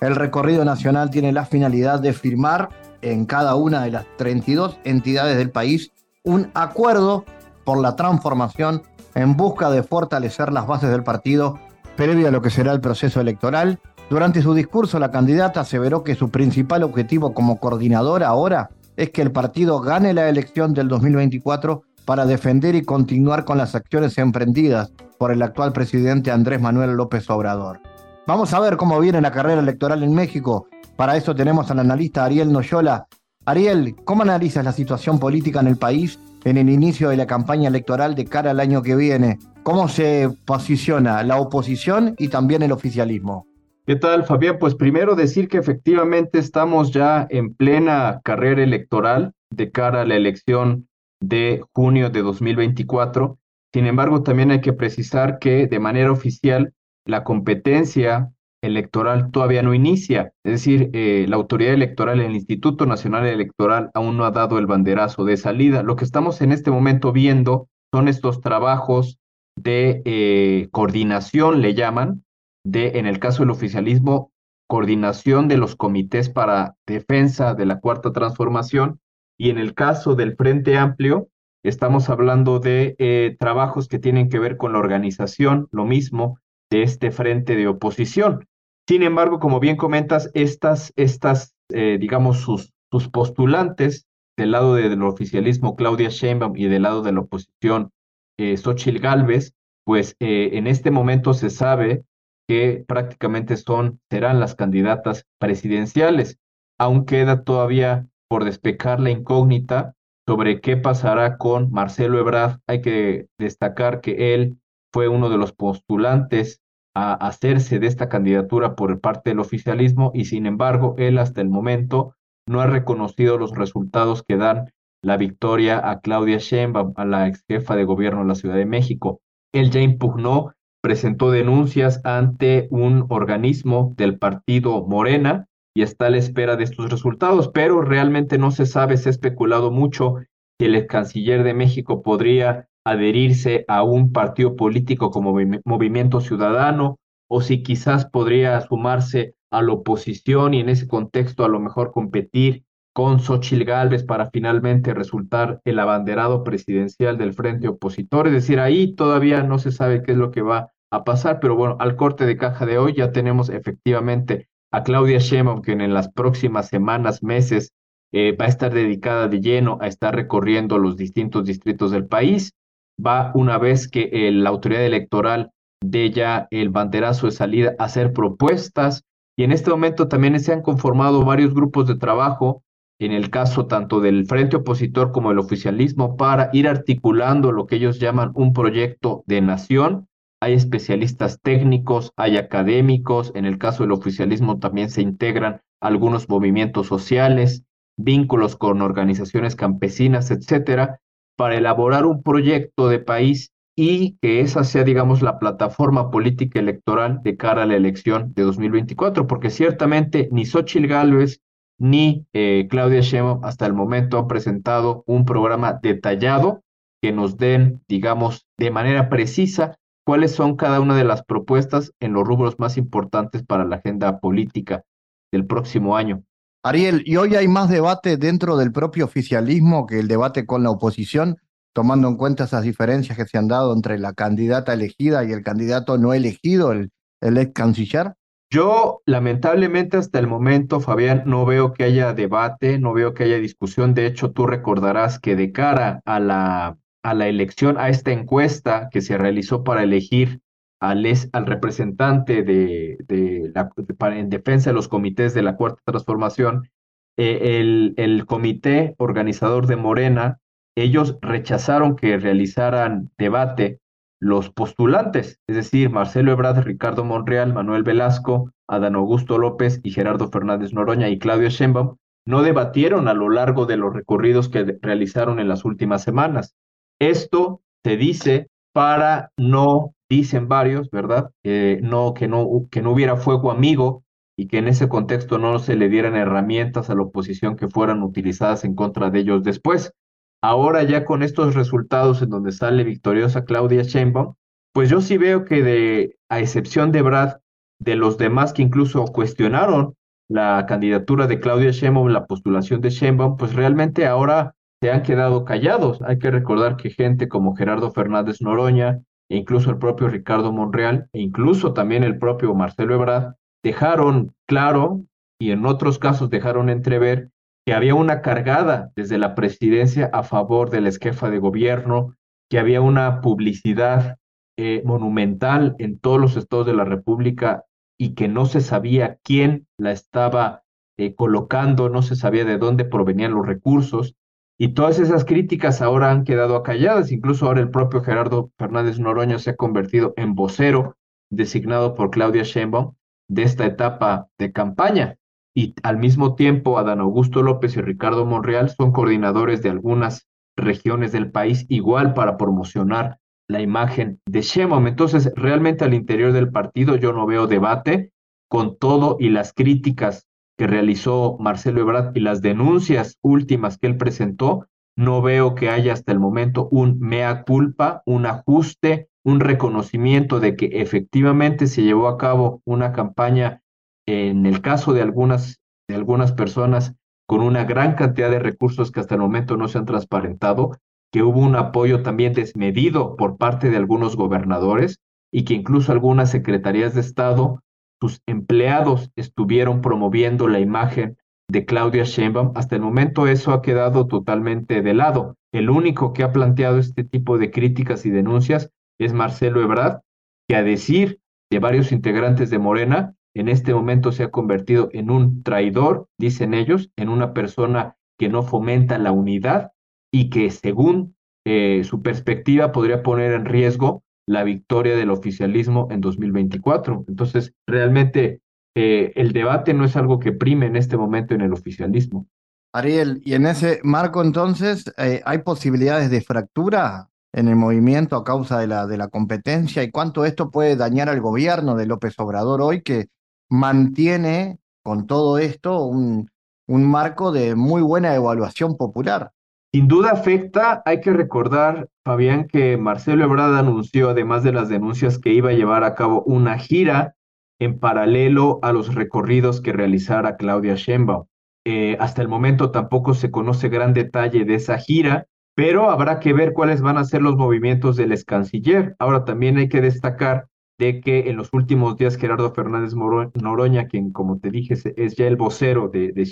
El recorrido nacional tiene la finalidad de firmar en cada una de las 32 entidades del país un acuerdo por la transformación en busca de fortalecer las bases del partido previo a lo que será el proceso electoral. Durante su discurso, la candidata aseveró que su principal objetivo como coordinadora ahora es que el partido gane la elección del 2024 para defender y continuar con las acciones emprendidas por el actual presidente Andrés Manuel López Obrador. Vamos a ver cómo viene la carrera electoral en México. Para eso tenemos al analista Ariel Noyola. Ariel, ¿cómo analizas la situación política en el país en el inicio de la campaña electoral de cara al año que viene? ¿Cómo se posiciona la oposición y también el oficialismo? ¿Qué tal, Fabián? Pues primero decir que efectivamente estamos ya en plena carrera electoral de cara a la elección de junio de 2024. Sin embargo, también hay que precisar que de manera oficial la competencia electoral todavía no inicia. Es decir, eh, la autoridad electoral, el Instituto Nacional Electoral, aún no ha dado el banderazo de salida. Lo que estamos en este momento viendo son estos trabajos de eh, coordinación, le llaman, de, en el caso del oficialismo, coordinación de los comités para defensa de la cuarta transformación y en el caso del Frente Amplio, estamos hablando de eh, trabajos que tienen que ver con la organización, lo mismo, de este frente de oposición. Sin embargo, como bien comentas, estas, estas eh, digamos, sus, sus postulantes del lado del oficialismo, Claudia Sheinbaum, y del lado de la oposición, eh, Xochitl Gálvez, pues eh, en este momento se sabe que prácticamente son, serán las candidatas presidenciales. Aún queda todavía por despejar la incógnita sobre qué pasará con Marcelo Ebrard. Hay que destacar que él fue uno de los postulantes a hacerse de esta candidatura por parte del oficialismo y sin embargo él hasta el momento no ha reconocido los resultados que dan la victoria a Claudia Sheinbaum, a la ex jefa de gobierno de la Ciudad de México. Él ya impugnó presentó denuncias ante un organismo del partido Morena y está a la espera de estos resultados, pero realmente no se sabe, se ha especulado mucho que el canciller de México podría adherirse a un partido político como Movimiento Ciudadano o si quizás podría sumarse a la oposición y en ese contexto a lo mejor competir con Xochitl Gálvez para finalmente resultar el abanderado presidencial del frente opositor. Es decir, ahí todavía no se sabe qué es lo que va a pasar, pero bueno, al corte de caja de hoy ya tenemos efectivamente a Claudia Sheinbaum, que en las próximas semanas, meses, eh, va a estar dedicada de lleno a estar recorriendo los distintos distritos del país. Va una vez que eh, la autoridad electoral dé ya el banderazo de salida a hacer propuestas. Y en este momento también se han conformado varios grupos de trabajo, en el caso tanto del frente opositor como del oficialismo, para ir articulando lo que ellos llaman un proyecto de nación hay especialistas técnicos, hay académicos, en el caso del oficialismo también se integran algunos movimientos sociales, vínculos con organizaciones campesinas, etcétera, para elaborar un proyecto de país y que esa sea, digamos, la plataforma política electoral de cara a la elección de 2024, porque ciertamente ni Xochitl Gálvez ni eh, Claudia Sheinbaum hasta el momento han presentado un programa detallado que nos den, digamos, de manera precisa cuáles son cada una de las propuestas en los rubros más importantes para la agenda política del próximo año. Ariel, ¿y hoy hay más debate dentro del propio oficialismo que el debate con la oposición, tomando en cuenta esas diferencias que se han dado entre la candidata elegida y el candidato no elegido, el, el ex canciller? Yo, lamentablemente, hasta el momento, Fabián, no veo que haya debate, no veo que haya discusión. De hecho, tú recordarás que de cara a la a la elección, a esta encuesta que se realizó para elegir al, al representante de, de la, en defensa de los comités de la Cuarta Transformación, eh, el, el comité organizador de Morena, ellos rechazaron que realizaran debate los postulantes, es decir, Marcelo Ebrard, Ricardo Monreal, Manuel Velasco, Adán Augusto López y Gerardo Fernández Noroña y Claudio Sheinbaum, no debatieron a lo largo de los recorridos que realizaron en las últimas semanas. Esto se dice para no, dicen varios, ¿verdad? no, que, no, que no hubiera fuego amigo y que en ese contexto no se le dieran herramientas a la oposición que fueran utilizadas en contra de ellos después. Ahora ya con estos resultados en donde sale victoriosa Claudia Sheinbaum, pues yo sí veo que de, a excepción de Brad, de los demás que incluso cuestionaron la candidatura de Claudia Sheinbaum, la postulación de Sheinbaum, pues realmente ahora se han quedado callados. Hay que recordar que gente como Gerardo Fernández Noroña, e incluso el propio Ricardo Monreal, e incluso también el propio Marcelo Ebrard, dejaron claro y en otros casos dejaron entrever que había una cargada desde la presidencia a favor de la esquefa de gobierno, que había una publicidad eh, monumental en todos los estados de la República y que no se sabía quién la estaba eh, colocando, no se sabía de dónde provenían los recursos. Y todas esas críticas ahora han quedado acalladas. Incluso ahora el propio Gerardo Fernández Noroña se ha convertido en vocero designado por Claudia Sheinbaum de esta etapa de campaña. Y al mismo tiempo, Adán Augusto López y Ricardo Monreal son coordinadores de algunas regiones del país, igual para promocionar la imagen de Sheinbaum. Entonces, realmente al interior del partido yo no veo debate con todo y las críticas que realizó Marcelo Ebrard y las denuncias últimas que él presentó, no veo que haya hasta el momento un mea culpa, un ajuste, un reconocimiento de que efectivamente se llevó a cabo una campaña en el caso de algunas, de algunas personas con una gran cantidad de recursos que hasta el momento no se han transparentado, que hubo un apoyo también desmedido por parte de algunos gobernadores y que incluso algunas secretarías de Estado sus empleados estuvieron promoviendo la imagen de Claudia Sheinbaum, hasta el momento eso ha quedado totalmente de lado. El único que ha planteado este tipo de críticas y denuncias es Marcelo Ebrard, que a decir de varios integrantes de Morena, en este momento se ha convertido en un traidor, dicen ellos, en una persona que no fomenta la unidad y que según eh, su perspectiva podría poner en riesgo la victoria del oficialismo en 2024. Entonces, realmente eh, el debate no es algo que prime en este momento en el oficialismo. Ariel, y en ese marco entonces, eh, ¿hay posibilidades de fractura en el movimiento a causa de la, de la competencia? ¿Y cuánto esto puede dañar al gobierno de López Obrador hoy que mantiene con todo esto un, un marco de muy buena evaluación popular? Sin duda afecta, hay que recordar, Fabián, que Marcelo Ebrard anunció, además de las denuncias, que iba a llevar a cabo una gira en paralelo a los recorridos que realizara Claudia Sheinbaum. Eh, hasta el momento tampoco se conoce gran detalle de esa gira, pero habrá que ver cuáles van a ser los movimientos del ex canciller. Ahora también hay que destacar de que en los últimos días Gerardo Fernández Noroña, quien como te dije es ya el vocero de, de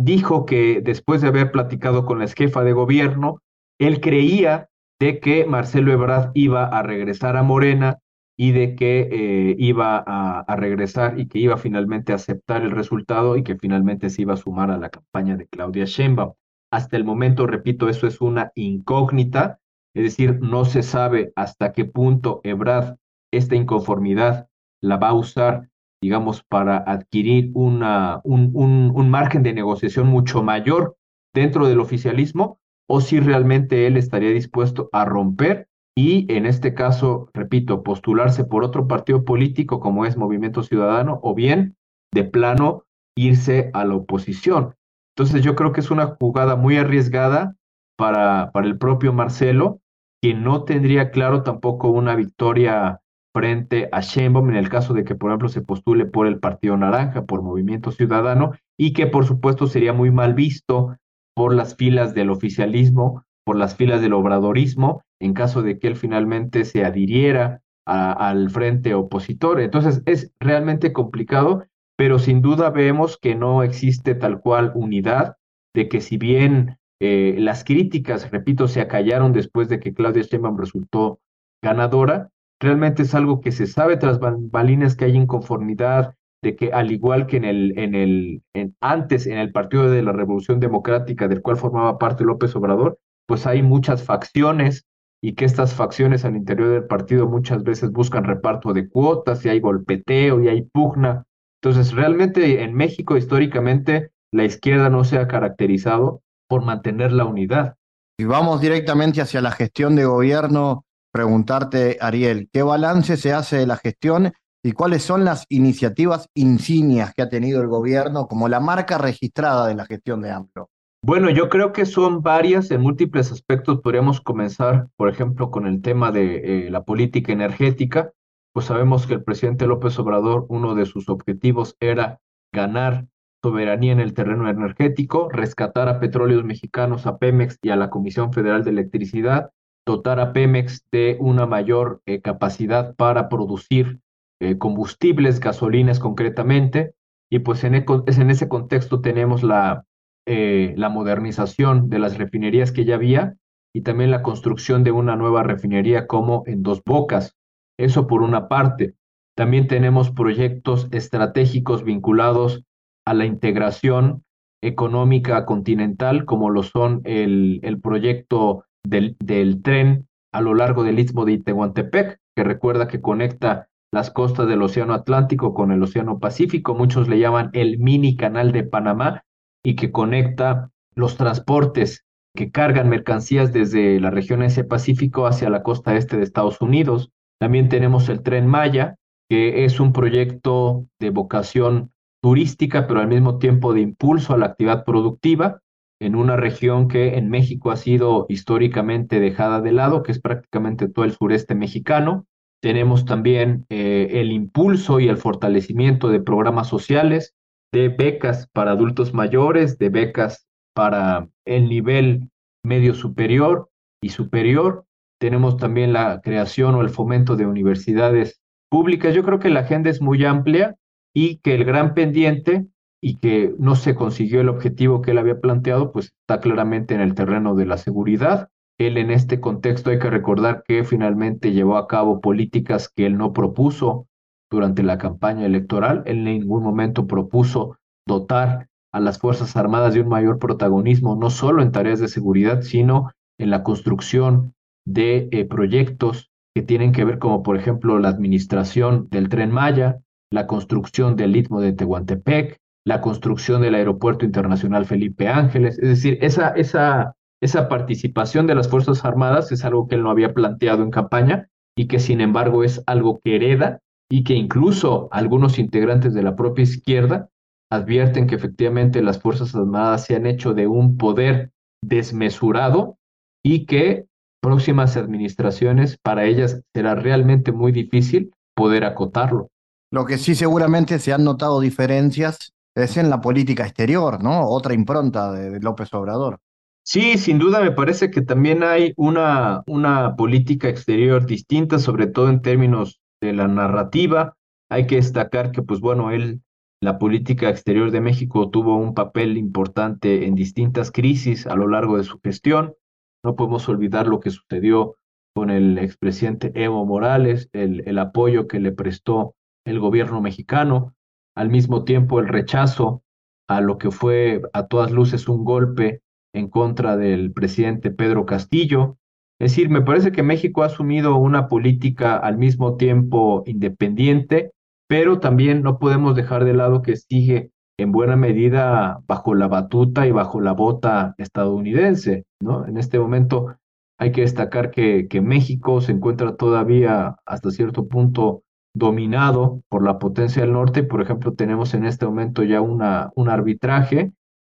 dijo que después de haber platicado con la jefa de gobierno, él creía de que Marcelo Ebrard iba a regresar a Morena y de que eh, iba a, regresar y que iba finalmente a aceptar el resultado y que finalmente se iba a sumar a la campaña de Claudia Sheinbaum. Hasta el momento, repito, eso es una incógnita, es decir, no se sabe hasta qué punto Ebrard esta inconformidad la va a usar digamos, para adquirir una, un, un, margen de negociación mucho mayor dentro del oficialismo o si realmente él estaría dispuesto a romper y en este caso, repito, postularse por otro partido político como es Movimiento Ciudadano o bien de plano irse a la oposición. Entonces yo creo que es una jugada muy arriesgada para, para el propio Marcelo, que no tendría claro tampoco una victoria frente a Sheinbaum en el caso de que, por ejemplo, se postule por el Partido Naranja, por Movimiento Ciudadano, y que, por supuesto, sería muy mal visto por las filas del oficialismo, por las filas del obradorismo, en caso de que él finalmente se adhiriera al frente opositor. Entonces, es realmente complicado, pero sin duda vemos que no existe tal cual unidad, de que si bien eh, las críticas, repito, se acallaron después de que Claudia Sheinbaum resultó ganadora, realmente es algo que se sabe tras bambalinas que hay inconformidad, de que al igual que en el, en el, en, antes en el Partido de la Revolución Democrática, del cual formaba parte López Obrador, pues hay muchas facciones y que estas facciones al interior del partido muchas veces buscan reparto de cuotas y hay golpeteo y hay pugna. Entonces, realmente en México históricamente la izquierda no se ha caracterizado por mantener la unidad. Y vamos directamente hacia la gestión de gobierno, preguntarte, Ariel, ¿qué balance se hace de la gestión y cuáles son las iniciativas insignias que ha tenido el gobierno como la marca registrada de la gestión de AMLO? Bueno, yo creo que son varias en múltiples aspectos. Podríamos comenzar, por ejemplo, con el tema de eh, la política energética. Pues sabemos que el presidente López Obrador, uno de sus objetivos era ganar soberanía en el terreno energético, rescatar a petróleos mexicanos, a Pemex y a la Comisión Federal de Electricidad, dotar a Pemex de una mayor eh, capacidad para producir eh, combustibles, gasolinas concretamente, y pues en, en, ese contexto tenemos la, eh, la modernización de las refinerías que ya había y también la construcción de una nueva refinería como en Dos Bocas. Eso por una parte. También tenemos proyectos estratégicos vinculados a la integración económica continental, como lo son el, el proyecto del, tren a lo largo del istmo de Tehuantepec, que recuerda que conecta las costas del Océano Atlántico con el Océano Pacífico, muchos le llaman el mini canal de Panamá, y que conecta los transportes que cargan mercancías desde la región Asia Pacífico hacia la costa este de Estados Unidos. También tenemos el tren Maya, que es un proyecto de vocación turística, pero al mismo tiempo de impulso a la actividad productiva en una región que en México ha sido históricamente dejada de lado, que es prácticamente todo el sureste mexicano. Tenemos también eh, el impulso y el fortalecimiento de programas sociales, de becas para adultos mayores, de becas para el nivel medio superior y superior. Tenemos también la creación o el fomento de universidades públicas. Yo creo que la agenda es muy amplia y que el gran pendiente y que no se consiguió el objetivo que él había planteado, pues está claramente en el terreno de la seguridad. Él en este contexto hay que recordar que finalmente llevó a cabo políticas que él no propuso durante la campaña electoral. Él en ningún momento propuso dotar a las Fuerzas Armadas de un mayor protagonismo, no solo en tareas de seguridad, sino en la construcción de eh, proyectos que tienen que ver como por ejemplo la administración del tren Maya, la construcción del Istmo de Tehuantepec, la construcción del Aeropuerto Internacional Felipe Ángeles. Es decir, esa, esa, esa participación de las Fuerzas Armadas es algo que él no había planteado en campaña y que sin embargo es algo que hereda y que incluso algunos integrantes de la propia izquierda advierten que efectivamente las Fuerzas Armadas se han hecho de un poder desmesurado y que próximas administraciones para ellas será realmente muy difícil poder acotarlo. Lo que sí seguramente se han notado diferencias es en la política exterior, ¿no? Otra impronta de, López Obrador. Sí, sin duda me parece que también hay una, una política exterior distinta, sobre todo en términos de la narrativa. Hay que destacar que, pues bueno, él la política exterior de México tuvo un papel importante en distintas crisis a lo largo de su gestión. No podemos olvidar lo que sucedió con el expresidente Evo Morales, el, el apoyo que le prestó el gobierno mexicano, al mismo tiempo el rechazo a lo que fue a todas luces un golpe en contra del presidente Pedro Castillo. Es decir, me parece que México ha asumido una política al mismo tiempo independiente, pero también no podemos dejar de lado que sigue en buena medida bajo la batuta y bajo la bota estadounidense, ¿no? En este momento hay que destacar que, que México se encuentra todavía hasta cierto punto dominado por la potencia del norte. Por ejemplo, tenemos en este momento ya un arbitraje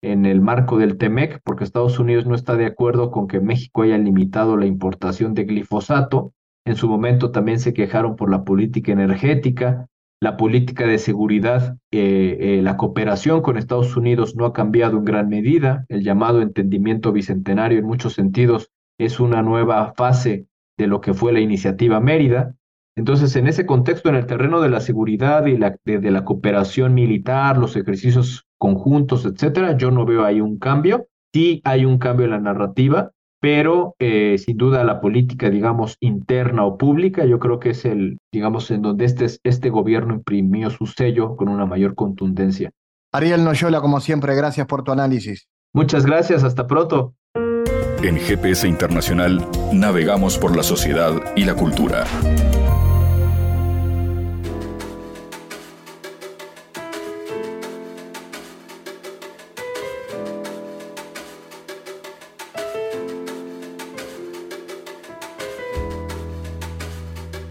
en el marco del TEMEC, porque Estados Unidos no está de acuerdo con que México haya limitado la importación de glifosato. En su momento también se quejaron por la política energética la política de seguridad, eh, eh, la cooperación con Estados Unidos no ha cambiado en gran medida. El llamado entendimiento bicentenario en muchos sentidos es una nueva fase de lo que fue la iniciativa Mérida. Entonces, en ese contexto, en el terreno de la seguridad y la, de, la cooperación militar, los ejercicios conjuntos, etcétera, yo no veo ahí un cambio. Sí hay un cambio en la narrativa, pero eh, sin duda la política, digamos, interna o pública, yo creo que es el, digamos, en donde este, este gobierno imprimió su sello con una mayor contundencia. Ariel Noyola, como siempre, gracias por tu análisis. Muchas gracias, hasta pronto. En GPS Internacional navegamos por la sociedad y la cultura.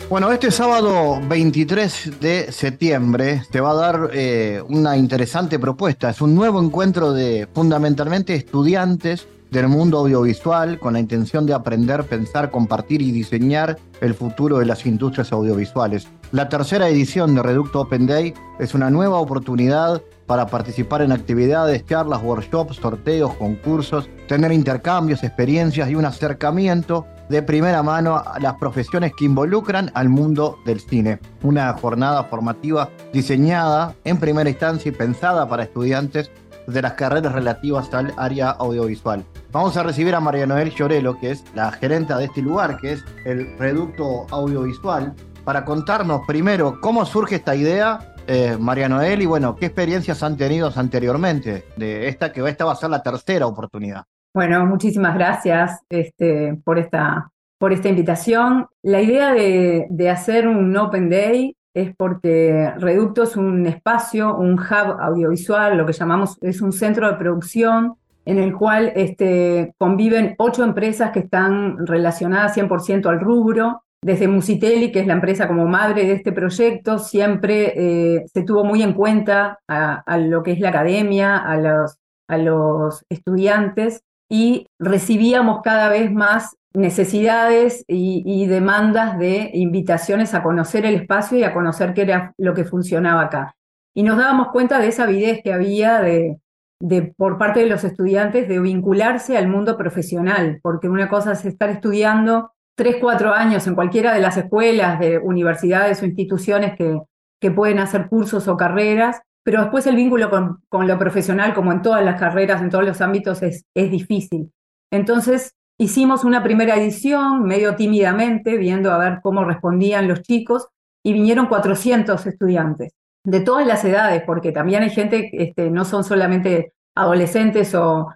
Bueno, este sábado 23 de septiembre se va a dar eh, una interesante propuesta. Es un nuevo encuentro de fundamentalmente estudiantes del mundo audiovisual con la intención de aprender, pensar, compartir y diseñar el futuro de las industrias audiovisuales. La tercera edición de Reducto Open Day es una nueva oportunidad para participar en actividades, charlas, workshops, sorteos, concursos, tener intercambios, experiencias y un acercamiento de primera mano las profesiones que involucran al mundo del cine. Una jornada formativa diseñada en primera instancia y pensada para estudiantes de las carreras relativas al área audiovisual. Vamos a recibir a María Noel Llorelo, que es la gerenta de este lugar, que es el Reducto Audiovisual, para contarnos primero cómo surge esta idea, eh, María Noel, y bueno, qué experiencias han tenido anteriormente de esta, que esta va a ser la tercera oportunidad. Bueno, muchísimas gracias este, por, esta, por esta invitación. La idea de, de hacer un Open Day es porque Reducto es un espacio, un hub audiovisual, lo que llamamos es un centro de producción en el cual este, conviven ocho empresas que están relacionadas 100% al rubro. Desde Musitelli, que es la empresa como madre de este proyecto, siempre eh, se tuvo muy en cuenta a, lo que es la academia, a los, a los estudiantes, y recibíamos cada vez más necesidades y, demandas de invitaciones a conocer el espacio y a conocer qué era lo que funcionaba acá. Y nos dábamos cuenta de esa avidez que había de, de, por parte de los estudiantes de vincularse al mundo profesional, porque una cosa es estar estudiando tres, cuatro años en cualquiera de las escuelas, de universidades o instituciones que, que pueden hacer cursos o carreras, pero después el vínculo con, con, lo profesional, como en todas las carreras, en todos los ámbitos, es, es difícil. Entonces, Hicimos una primera edición medio tímidamente, viendo a ver cómo respondían los chicos, y vinieron 400 estudiantes de todas las edades, porque también hay gente, este, no son solamente adolescentes o,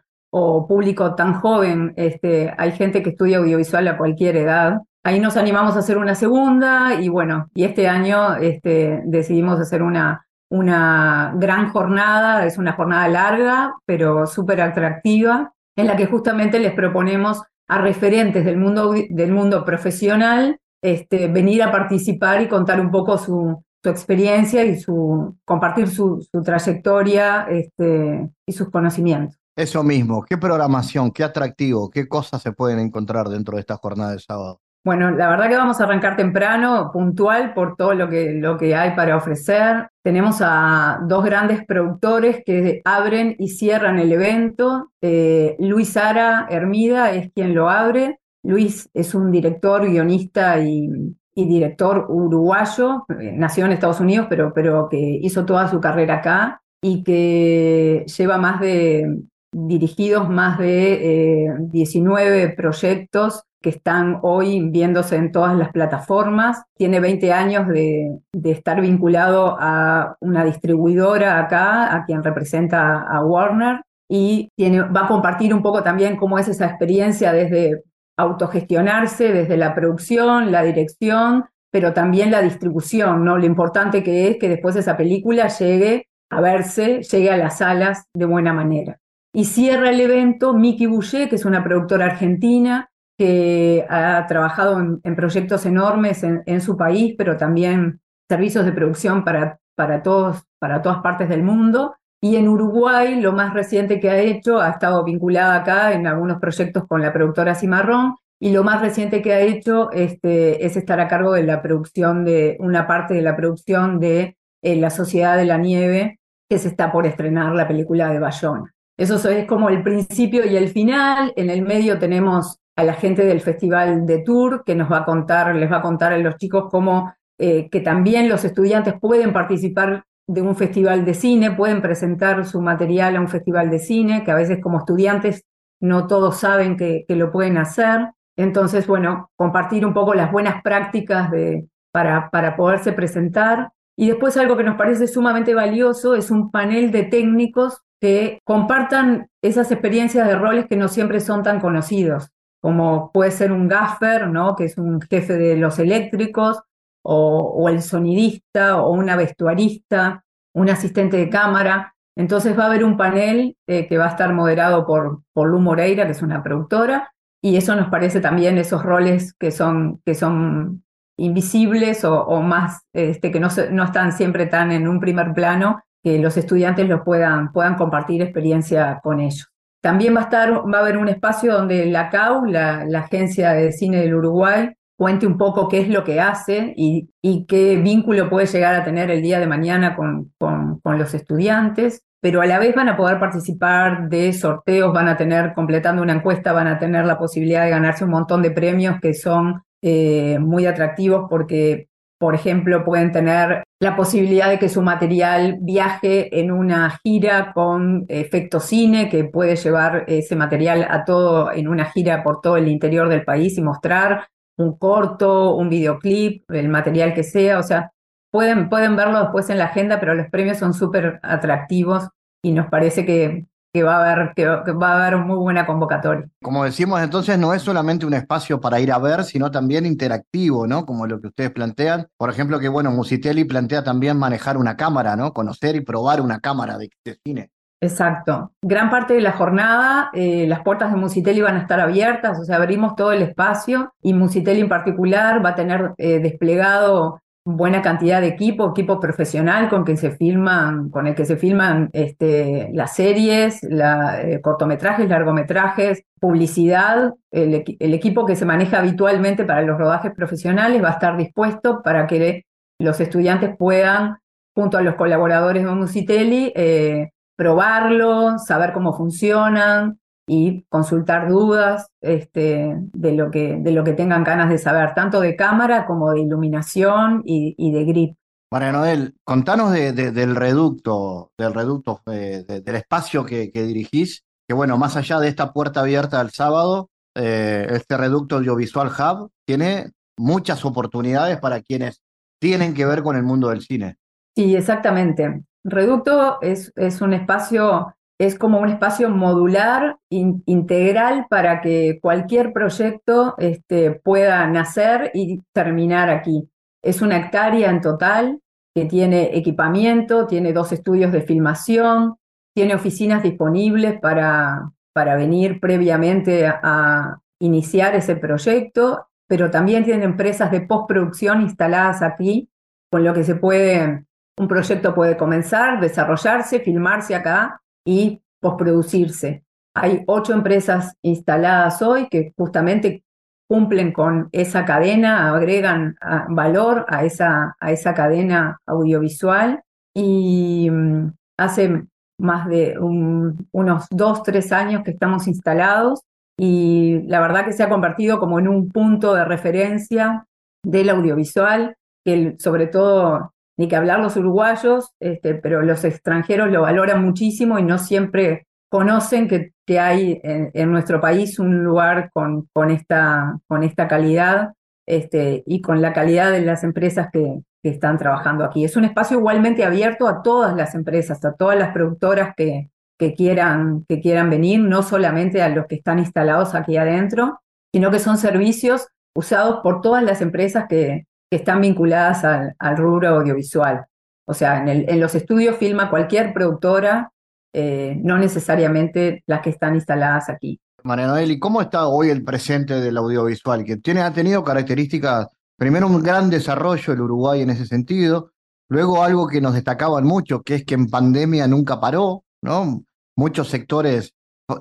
público tan joven, este, hay gente que estudia audiovisual a cualquier edad. Ahí nos animamos a hacer una segunda y bueno, y este año este, decidimos hacer una, una gran jornada, es una jornada larga, pero súper atractiva, en la que justamente les proponemos a referentes del mundo, del mundo profesional este, venir a participar y contar un poco su, su experiencia y su, compartir su, su trayectoria este, y sus conocimientos. Eso mismo, qué programación, qué atractivo, qué cosas se pueden encontrar dentro de esta jornada de sábado. Bueno, la verdad que vamos a arrancar temprano, puntual, por todo lo que, lo que hay para ofrecer. Tenemos a dos grandes productores que abren y cierran el evento. Eh, Luis Ara Hermida es quien lo abre. Luis es un director, guionista y, director uruguayo, eh, nació en Estados Unidos, pero, pero que hizo toda su carrera acá y que lleva más de, dirigidos más de 19 eh, proyectos que están hoy viéndose en todas las plataformas. Tiene 20 años de, estar vinculado a una distribuidora acá, a quien representa a Warner, y va a compartir un poco también cómo es esa experiencia desde autogestionarse, desde la producción, la dirección, pero también la distribución, ¿no? Lo importante que es que después esa película llegue a verse, llegue a las salas de buena manera. Y cierra el evento Miki Boucher, que es una productora argentina, que ha trabajado en, proyectos enormes en, su país, pero también servicios de producción para, para, todos, para todas partes del mundo. Y en Uruguay, lo más reciente que ha hecho, ha estado vinculada acá en algunos proyectos con la productora Cimarrón, y lo más reciente que ha hecho este, es estar a cargo de la producción de, una parte de la producción de eh, La Sociedad de la Nieve, que se está por estrenar la película de Bayona. Eso es como el principio y el final. En el medio tenemos a la gente del Festival de Tour, que nos va a contar, les va a contar a los chicos cómo eh, que también los estudiantes pueden participar de un festival de cine, pueden presentar su material a un festival de cine, que a veces como estudiantes no todos saben que, lo pueden hacer. Entonces, bueno, compartir un poco las buenas prácticas de, para, para poderse presentar. Y después algo que nos parece sumamente valioso es un panel de técnicos que compartan esas experiencias de roles que no siempre son tan conocidos como puede ser un gaffer, ¿no? que es un jefe de los eléctricos, o, el sonidista, o una vestuarista, un asistente de cámara. Entonces va a haber un panel eh, que va a estar moderado por, por Lu Moreira, que es una productora, y eso nos parece también esos roles que son, que son invisibles o, más, este, que no, no están siempre tan en un primer plano, que los estudiantes los puedan, puedan compartir experiencia con ellos. También va a, estar, va a haber un espacio donde la CAU, la, Agencia de Cine del Uruguay, cuente un poco qué es lo que hace y, qué vínculo puede llegar a tener el día de mañana con, con, los estudiantes, pero a la vez van a poder participar de sorteos, van a tener, completando una encuesta, van a tener la posibilidad de ganarse un montón de premios que son eh, muy atractivos porque por ejemplo, pueden tener la posibilidad de que su material viaje en una gira con efecto cine, que puede llevar ese material a todo en una gira por todo el interior del país y mostrar un corto, un videoclip, el material que sea, o sea, pueden, pueden verlo después en la agenda, pero los premios son súper atractivos y nos parece que, que va a haber que, va a haber muy buena convocatoria. Como decimos entonces, no es solamente un espacio para ir a ver, sino también interactivo, ¿no? Como lo que ustedes plantean. Por ejemplo, que bueno, Musitelli plantea también manejar una cámara, ¿no? Conocer y probar una cámara de, cine. Exacto. Gran parte de la jornada, eh, las puertas de Musitelli van a estar abiertas, o sea, abrimos todo el espacio y Musitelli en particular va a tener eh, desplegado buena cantidad de equipo, equipo profesional con que se filman, con el que se filman este, las series, la, eh, cortometrajes, largometrajes, publicidad. El, equipo que se maneja habitualmente para los rodajes profesionales va a estar dispuesto para que los estudiantes puedan, junto a los colaboradores de Musitelli, eh, probarlo, saber cómo funcionan, y consultar dudas este, de, lo que, de lo que tengan ganas de saber, tanto de cámara como de iluminación y, de grip. María Noel, contanos del reducto, del reducto, eh, del espacio que, dirigís, que bueno, más allá de esta puerta abierta al sábado, eh, este reducto audiovisual hub tiene muchas oportunidades para quienes tienen que ver con el mundo del cine. Sí, exactamente. Reducto es, es un espacio es como un espacio modular, integral, para que cualquier proyecto este, pueda nacer y terminar aquí. Es una hectárea en total que tiene equipamiento, tiene dos estudios de filmación, tiene oficinas disponibles para, para venir previamente a iniciar ese proyecto, pero también tiene empresas de postproducción instaladas aquí, con lo que se puede, un proyecto puede comenzar, desarrollarse, filmarse acá y posproducirse. Hay ocho empresas instaladas hoy que justamente cumplen con esa cadena, agregan ah, valor a esa, a esa cadena audiovisual y mm, hace más de unos dos, tres años que estamos instalados y la verdad que se ha convertido como en un punto de referencia del audiovisual, que sobre todo ni que hablar los uruguayos, este, pero los extranjeros lo valoran muchísimo y no siempre conocen que, que hay en, nuestro país un lugar con, con, esta, con esta calidad este, y con la calidad de las empresas que, que, están trabajando aquí. Es un espacio igualmente abierto a todas las empresas, a todas las productoras que, que, quieran, que quieran venir, no solamente a los que están instalados aquí adentro, sino que son servicios usados por todas las empresas que, que están vinculadas al, rubro audiovisual. O sea, en, los estudios filma cualquier productora, eh, no necesariamente las que están instaladas aquí. María Noel, ¿y cómo está hoy el presente del audiovisual? Que tiene, ha tenido características, primero un gran desarrollo el Uruguay en ese sentido, luego algo que nos destacaban mucho, que es que en pandemia nunca paró, ¿no? Muchos sectores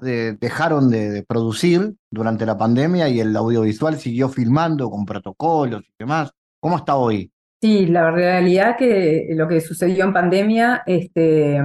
eh, dejaron de, producir durante la pandemia y el audiovisual siguió filmando con protocolos y demás. ¿Cómo está hoy? Sí, la realidad que lo que sucedió en pandemia este,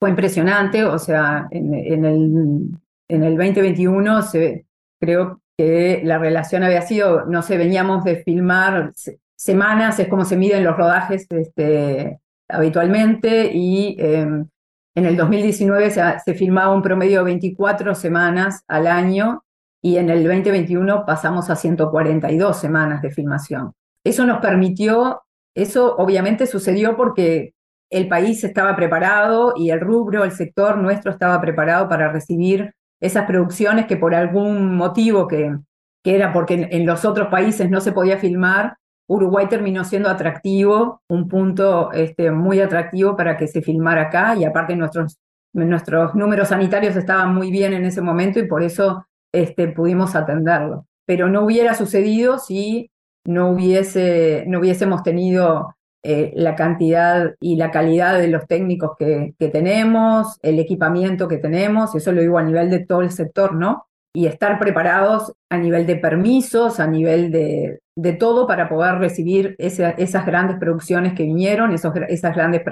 fue impresionante, o sea, en, el, en el 2021 se, creo que la relación había sido, no sé, veníamos de filmar semanas, es como se miden los rodajes este, habitualmente, y em, en el 2019 se, se filmaba un promedio de 24 semanas al año, y en el 2021 pasamos a 142 semanas de filmación. Eso nos permitió, eso obviamente sucedió porque el país estaba preparado y el rubro, el sector nuestro estaba preparado para recibir esas producciones que por algún motivo que, que era porque en, los otros países no se podía filmar, Uruguay terminó siendo atractivo, un punto este, muy atractivo para que se filmara acá y aparte nuestros, nuestros números sanitarios estaban muy bien en ese momento y por eso este, pudimos atenderlo. Pero no hubiera sucedido si no, hubiese, no hubiésemos tenido eh, la cantidad y la calidad de los técnicos que, tenemos, el equipamiento que tenemos, eso lo digo a nivel de todo el sector, ¿no? Y estar preparados a nivel de permisos, a nivel de, de todo para poder recibir esas grandes producciones que vinieron, esas grandes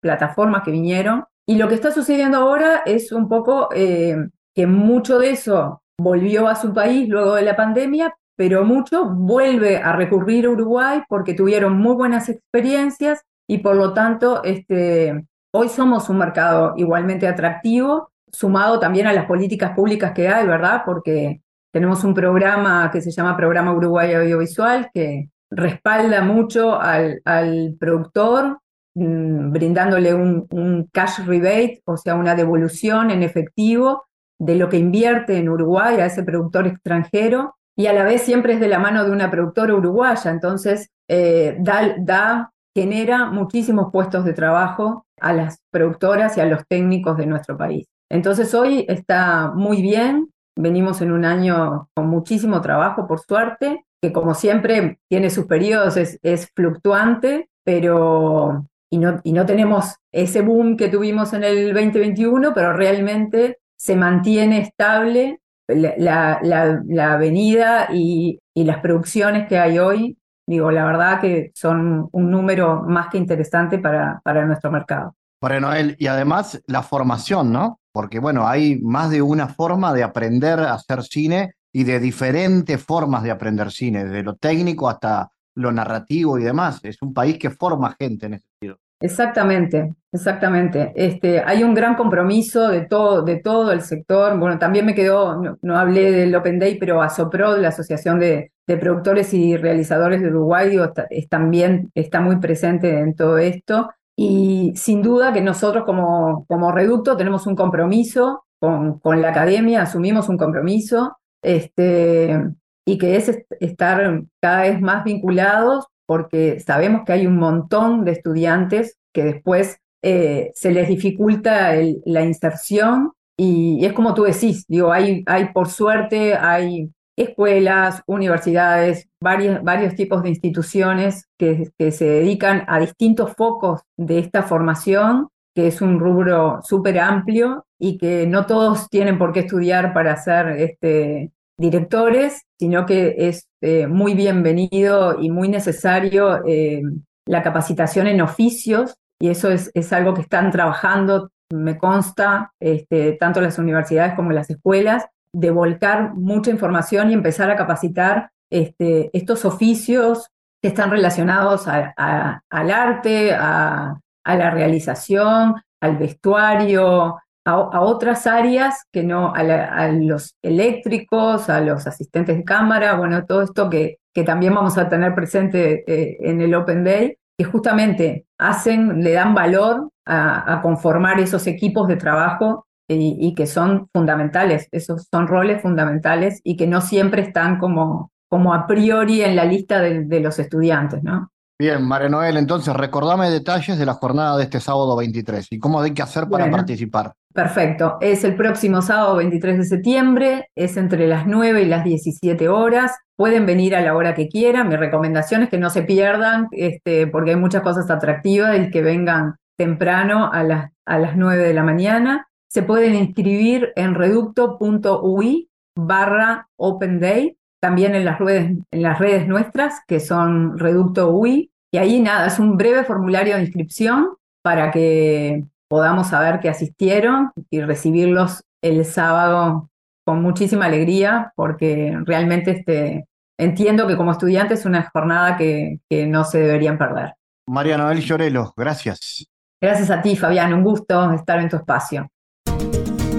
plataformas que vinieron. Y lo que está sucediendo ahora es un poco eh, que mucho de eso volvió a su país luego de la pandemia, pero mucho vuelve a recurrir a Uruguay porque tuvieron muy buenas experiencias y por lo tanto este, hoy somos un mercado igualmente atractivo, sumado también a las políticas públicas que hay, ¿verdad? Porque tenemos un programa que se llama Programa Uruguay Audiovisual que respalda mucho al, al productor, mm, brindándole un, un, cash rebate, o sea, una devolución en efectivo de lo que invierte en Uruguay a ese productor extranjero, y a la vez siempre es de la mano de una productora uruguaya, entonces eh, da, genera muchísimos puestos de trabajo a las productoras y a los técnicos de nuestro país. Entonces hoy está muy bien, venimos en un año con muchísimo trabajo, por suerte, que como siempre tiene sus periodos, es, es fluctuante, pero y no, y no tenemos ese boom que tuvimos en el 2021, pero realmente se mantiene estable la, la, avenida y, y, las producciones que hay hoy. Digo, la verdad que son un número más que interesante para, para nuestro mercado. Para Noel, y además la formación, ¿no? Porque bueno, hay más de una forma de aprender a hacer cine y de diferentes formas de aprender cine, desde lo técnico hasta lo narrativo y demás. Es un país que forma gente en ese sentido. Exactamente, exactamente. Este, hay un gran compromiso de todo, de todo el sector. Bueno, también me quedó, no, hablé del Open Day, pero ASOPRO, la Asociación de, Productores y Realizadores de Uruguay, está, también está muy presente en todo esto. Y sin duda que nosotros como, como Reducto tenemos un compromiso con, con la academia, asumimos un compromiso este, y que es estar cada vez más vinculados porque sabemos que hay un montón de estudiantes que después eh, se les dificulta la inserción y, es como tú decís, digo, hay, hay por suerte, hay escuelas, universidades, varios, varios tipos de instituciones que, se dedican a distintos focos de esta formación que es un rubro súper amplio y que no todos tienen por qué estudiar para ser este, directores, sino que es eh, muy bienvenido y muy necesario eh, la capacitación en oficios, y eso es, es, algo que están trabajando, me consta, este, tanto las universidades como las escuelas, de volcar mucha información y empezar a capacitar este, estos oficios que están relacionados al arte, a, a la realización, al vestuario, a, otras áreas que no, a, los eléctricos, a los asistentes de cámara, bueno, todo esto que, que también vamos a tener presente eh, en el Open Day, que justamente hacen, le dan valor a, conformar esos equipos de trabajo y, que son fundamentales, esos son roles fundamentales y que no siempre están como, como a priori en la lista de, de los estudiantes, ¿no? Bien, María Noel, entonces recordame detalles de la jornada de este sábado 23 y cómo hay que hacer para participar. Perfecto, es el próximo sábado 23 de septiembre, es entre las 9 y las 17 horas. Pueden venir a la hora que quieran. Mi recomendación es que no se pierdan, este, porque hay muchas cosas atractivas y que vengan temprano a las, a las 9 de la mañana. Se pueden inscribir en reducto.ui barra Open Day también en las redes, en las redes nuestras, que son Reducto UI. Y ahí nada, es un breve formulario de inscripción para que podamos saber que asistieron y recibirlos el sábado con muchísima alegría, porque realmente este, entiendo que como estudiante es una jornada que, que no se deberían perder. María Noel Llorelo, gracias. Gracias a ti, Fabián, un gusto estar en tu espacio.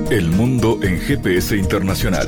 El mundo en GPS Internacional.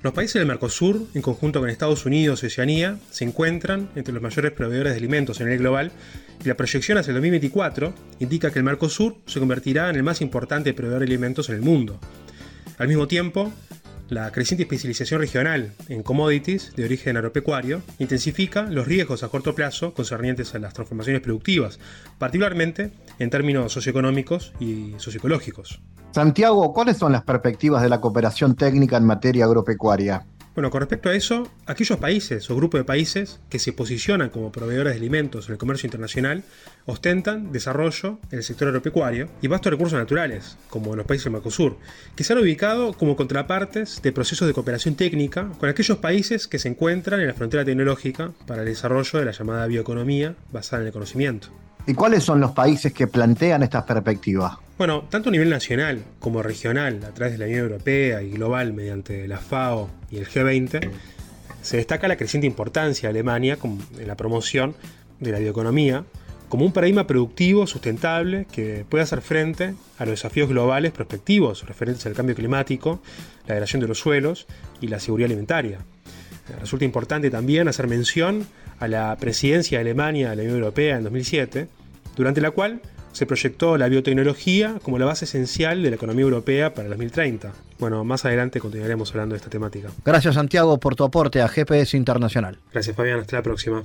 Los países del Mercosur, en conjunto con Estados Unidos y Oceanía, se encuentran entre los mayores proveedores de alimentos a nivel global y la proyección hacia el 2024 indica que el Mercosur se convertirá en el más importante proveedor de alimentos en el mundo. Al mismo tiempo, la creciente especialización regional en commodities de origen agropecuario intensifica los riesgos a corto plazo concernientes a las transformaciones productivas, particularmente en términos socioeconómicos y socioecológicos. Santiago, ¿cuáles son las perspectivas de la cooperación técnica en materia agropecuaria? Bueno, con respecto a eso, aquellos países o grupos de países que se posicionan como proveedores de alimentos en el comercio internacional ostentan desarrollo en el sector agropecuario y vastos recursos naturales, como en los países del Mercosur, que se han ubicado como contrapartes de procesos de cooperación técnica con aquellos países que se encuentran en la frontera tecnológica para el desarrollo de la llamada bioeconomía basada en el conocimiento. ¿Y cuáles son los países que plantean estas perspectivas? Bueno, tanto a nivel nacional como regional, a través de la Unión Europea y global mediante la FAO y el G20, se destaca la creciente importancia de Alemania en la promoción de la bioeconomía como un paradigma productivo sustentable que puede hacer frente a los desafíos globales prospectivos referentes al cambio climático, la degradación de los suelos y la seguridad alimentaria. Resulta importante también hacer mención a la presidencia de Alemania de la Unión Europea en 2007, durante la cual se proyectó la biotecnología como la base esencial de la economía europea para el 2030. Bueno, más adelante continuaremos hablando de esta temática. Gracias Santiago por tu aporte a GPS Internacional. Gracias Fabián, hasta la próxima.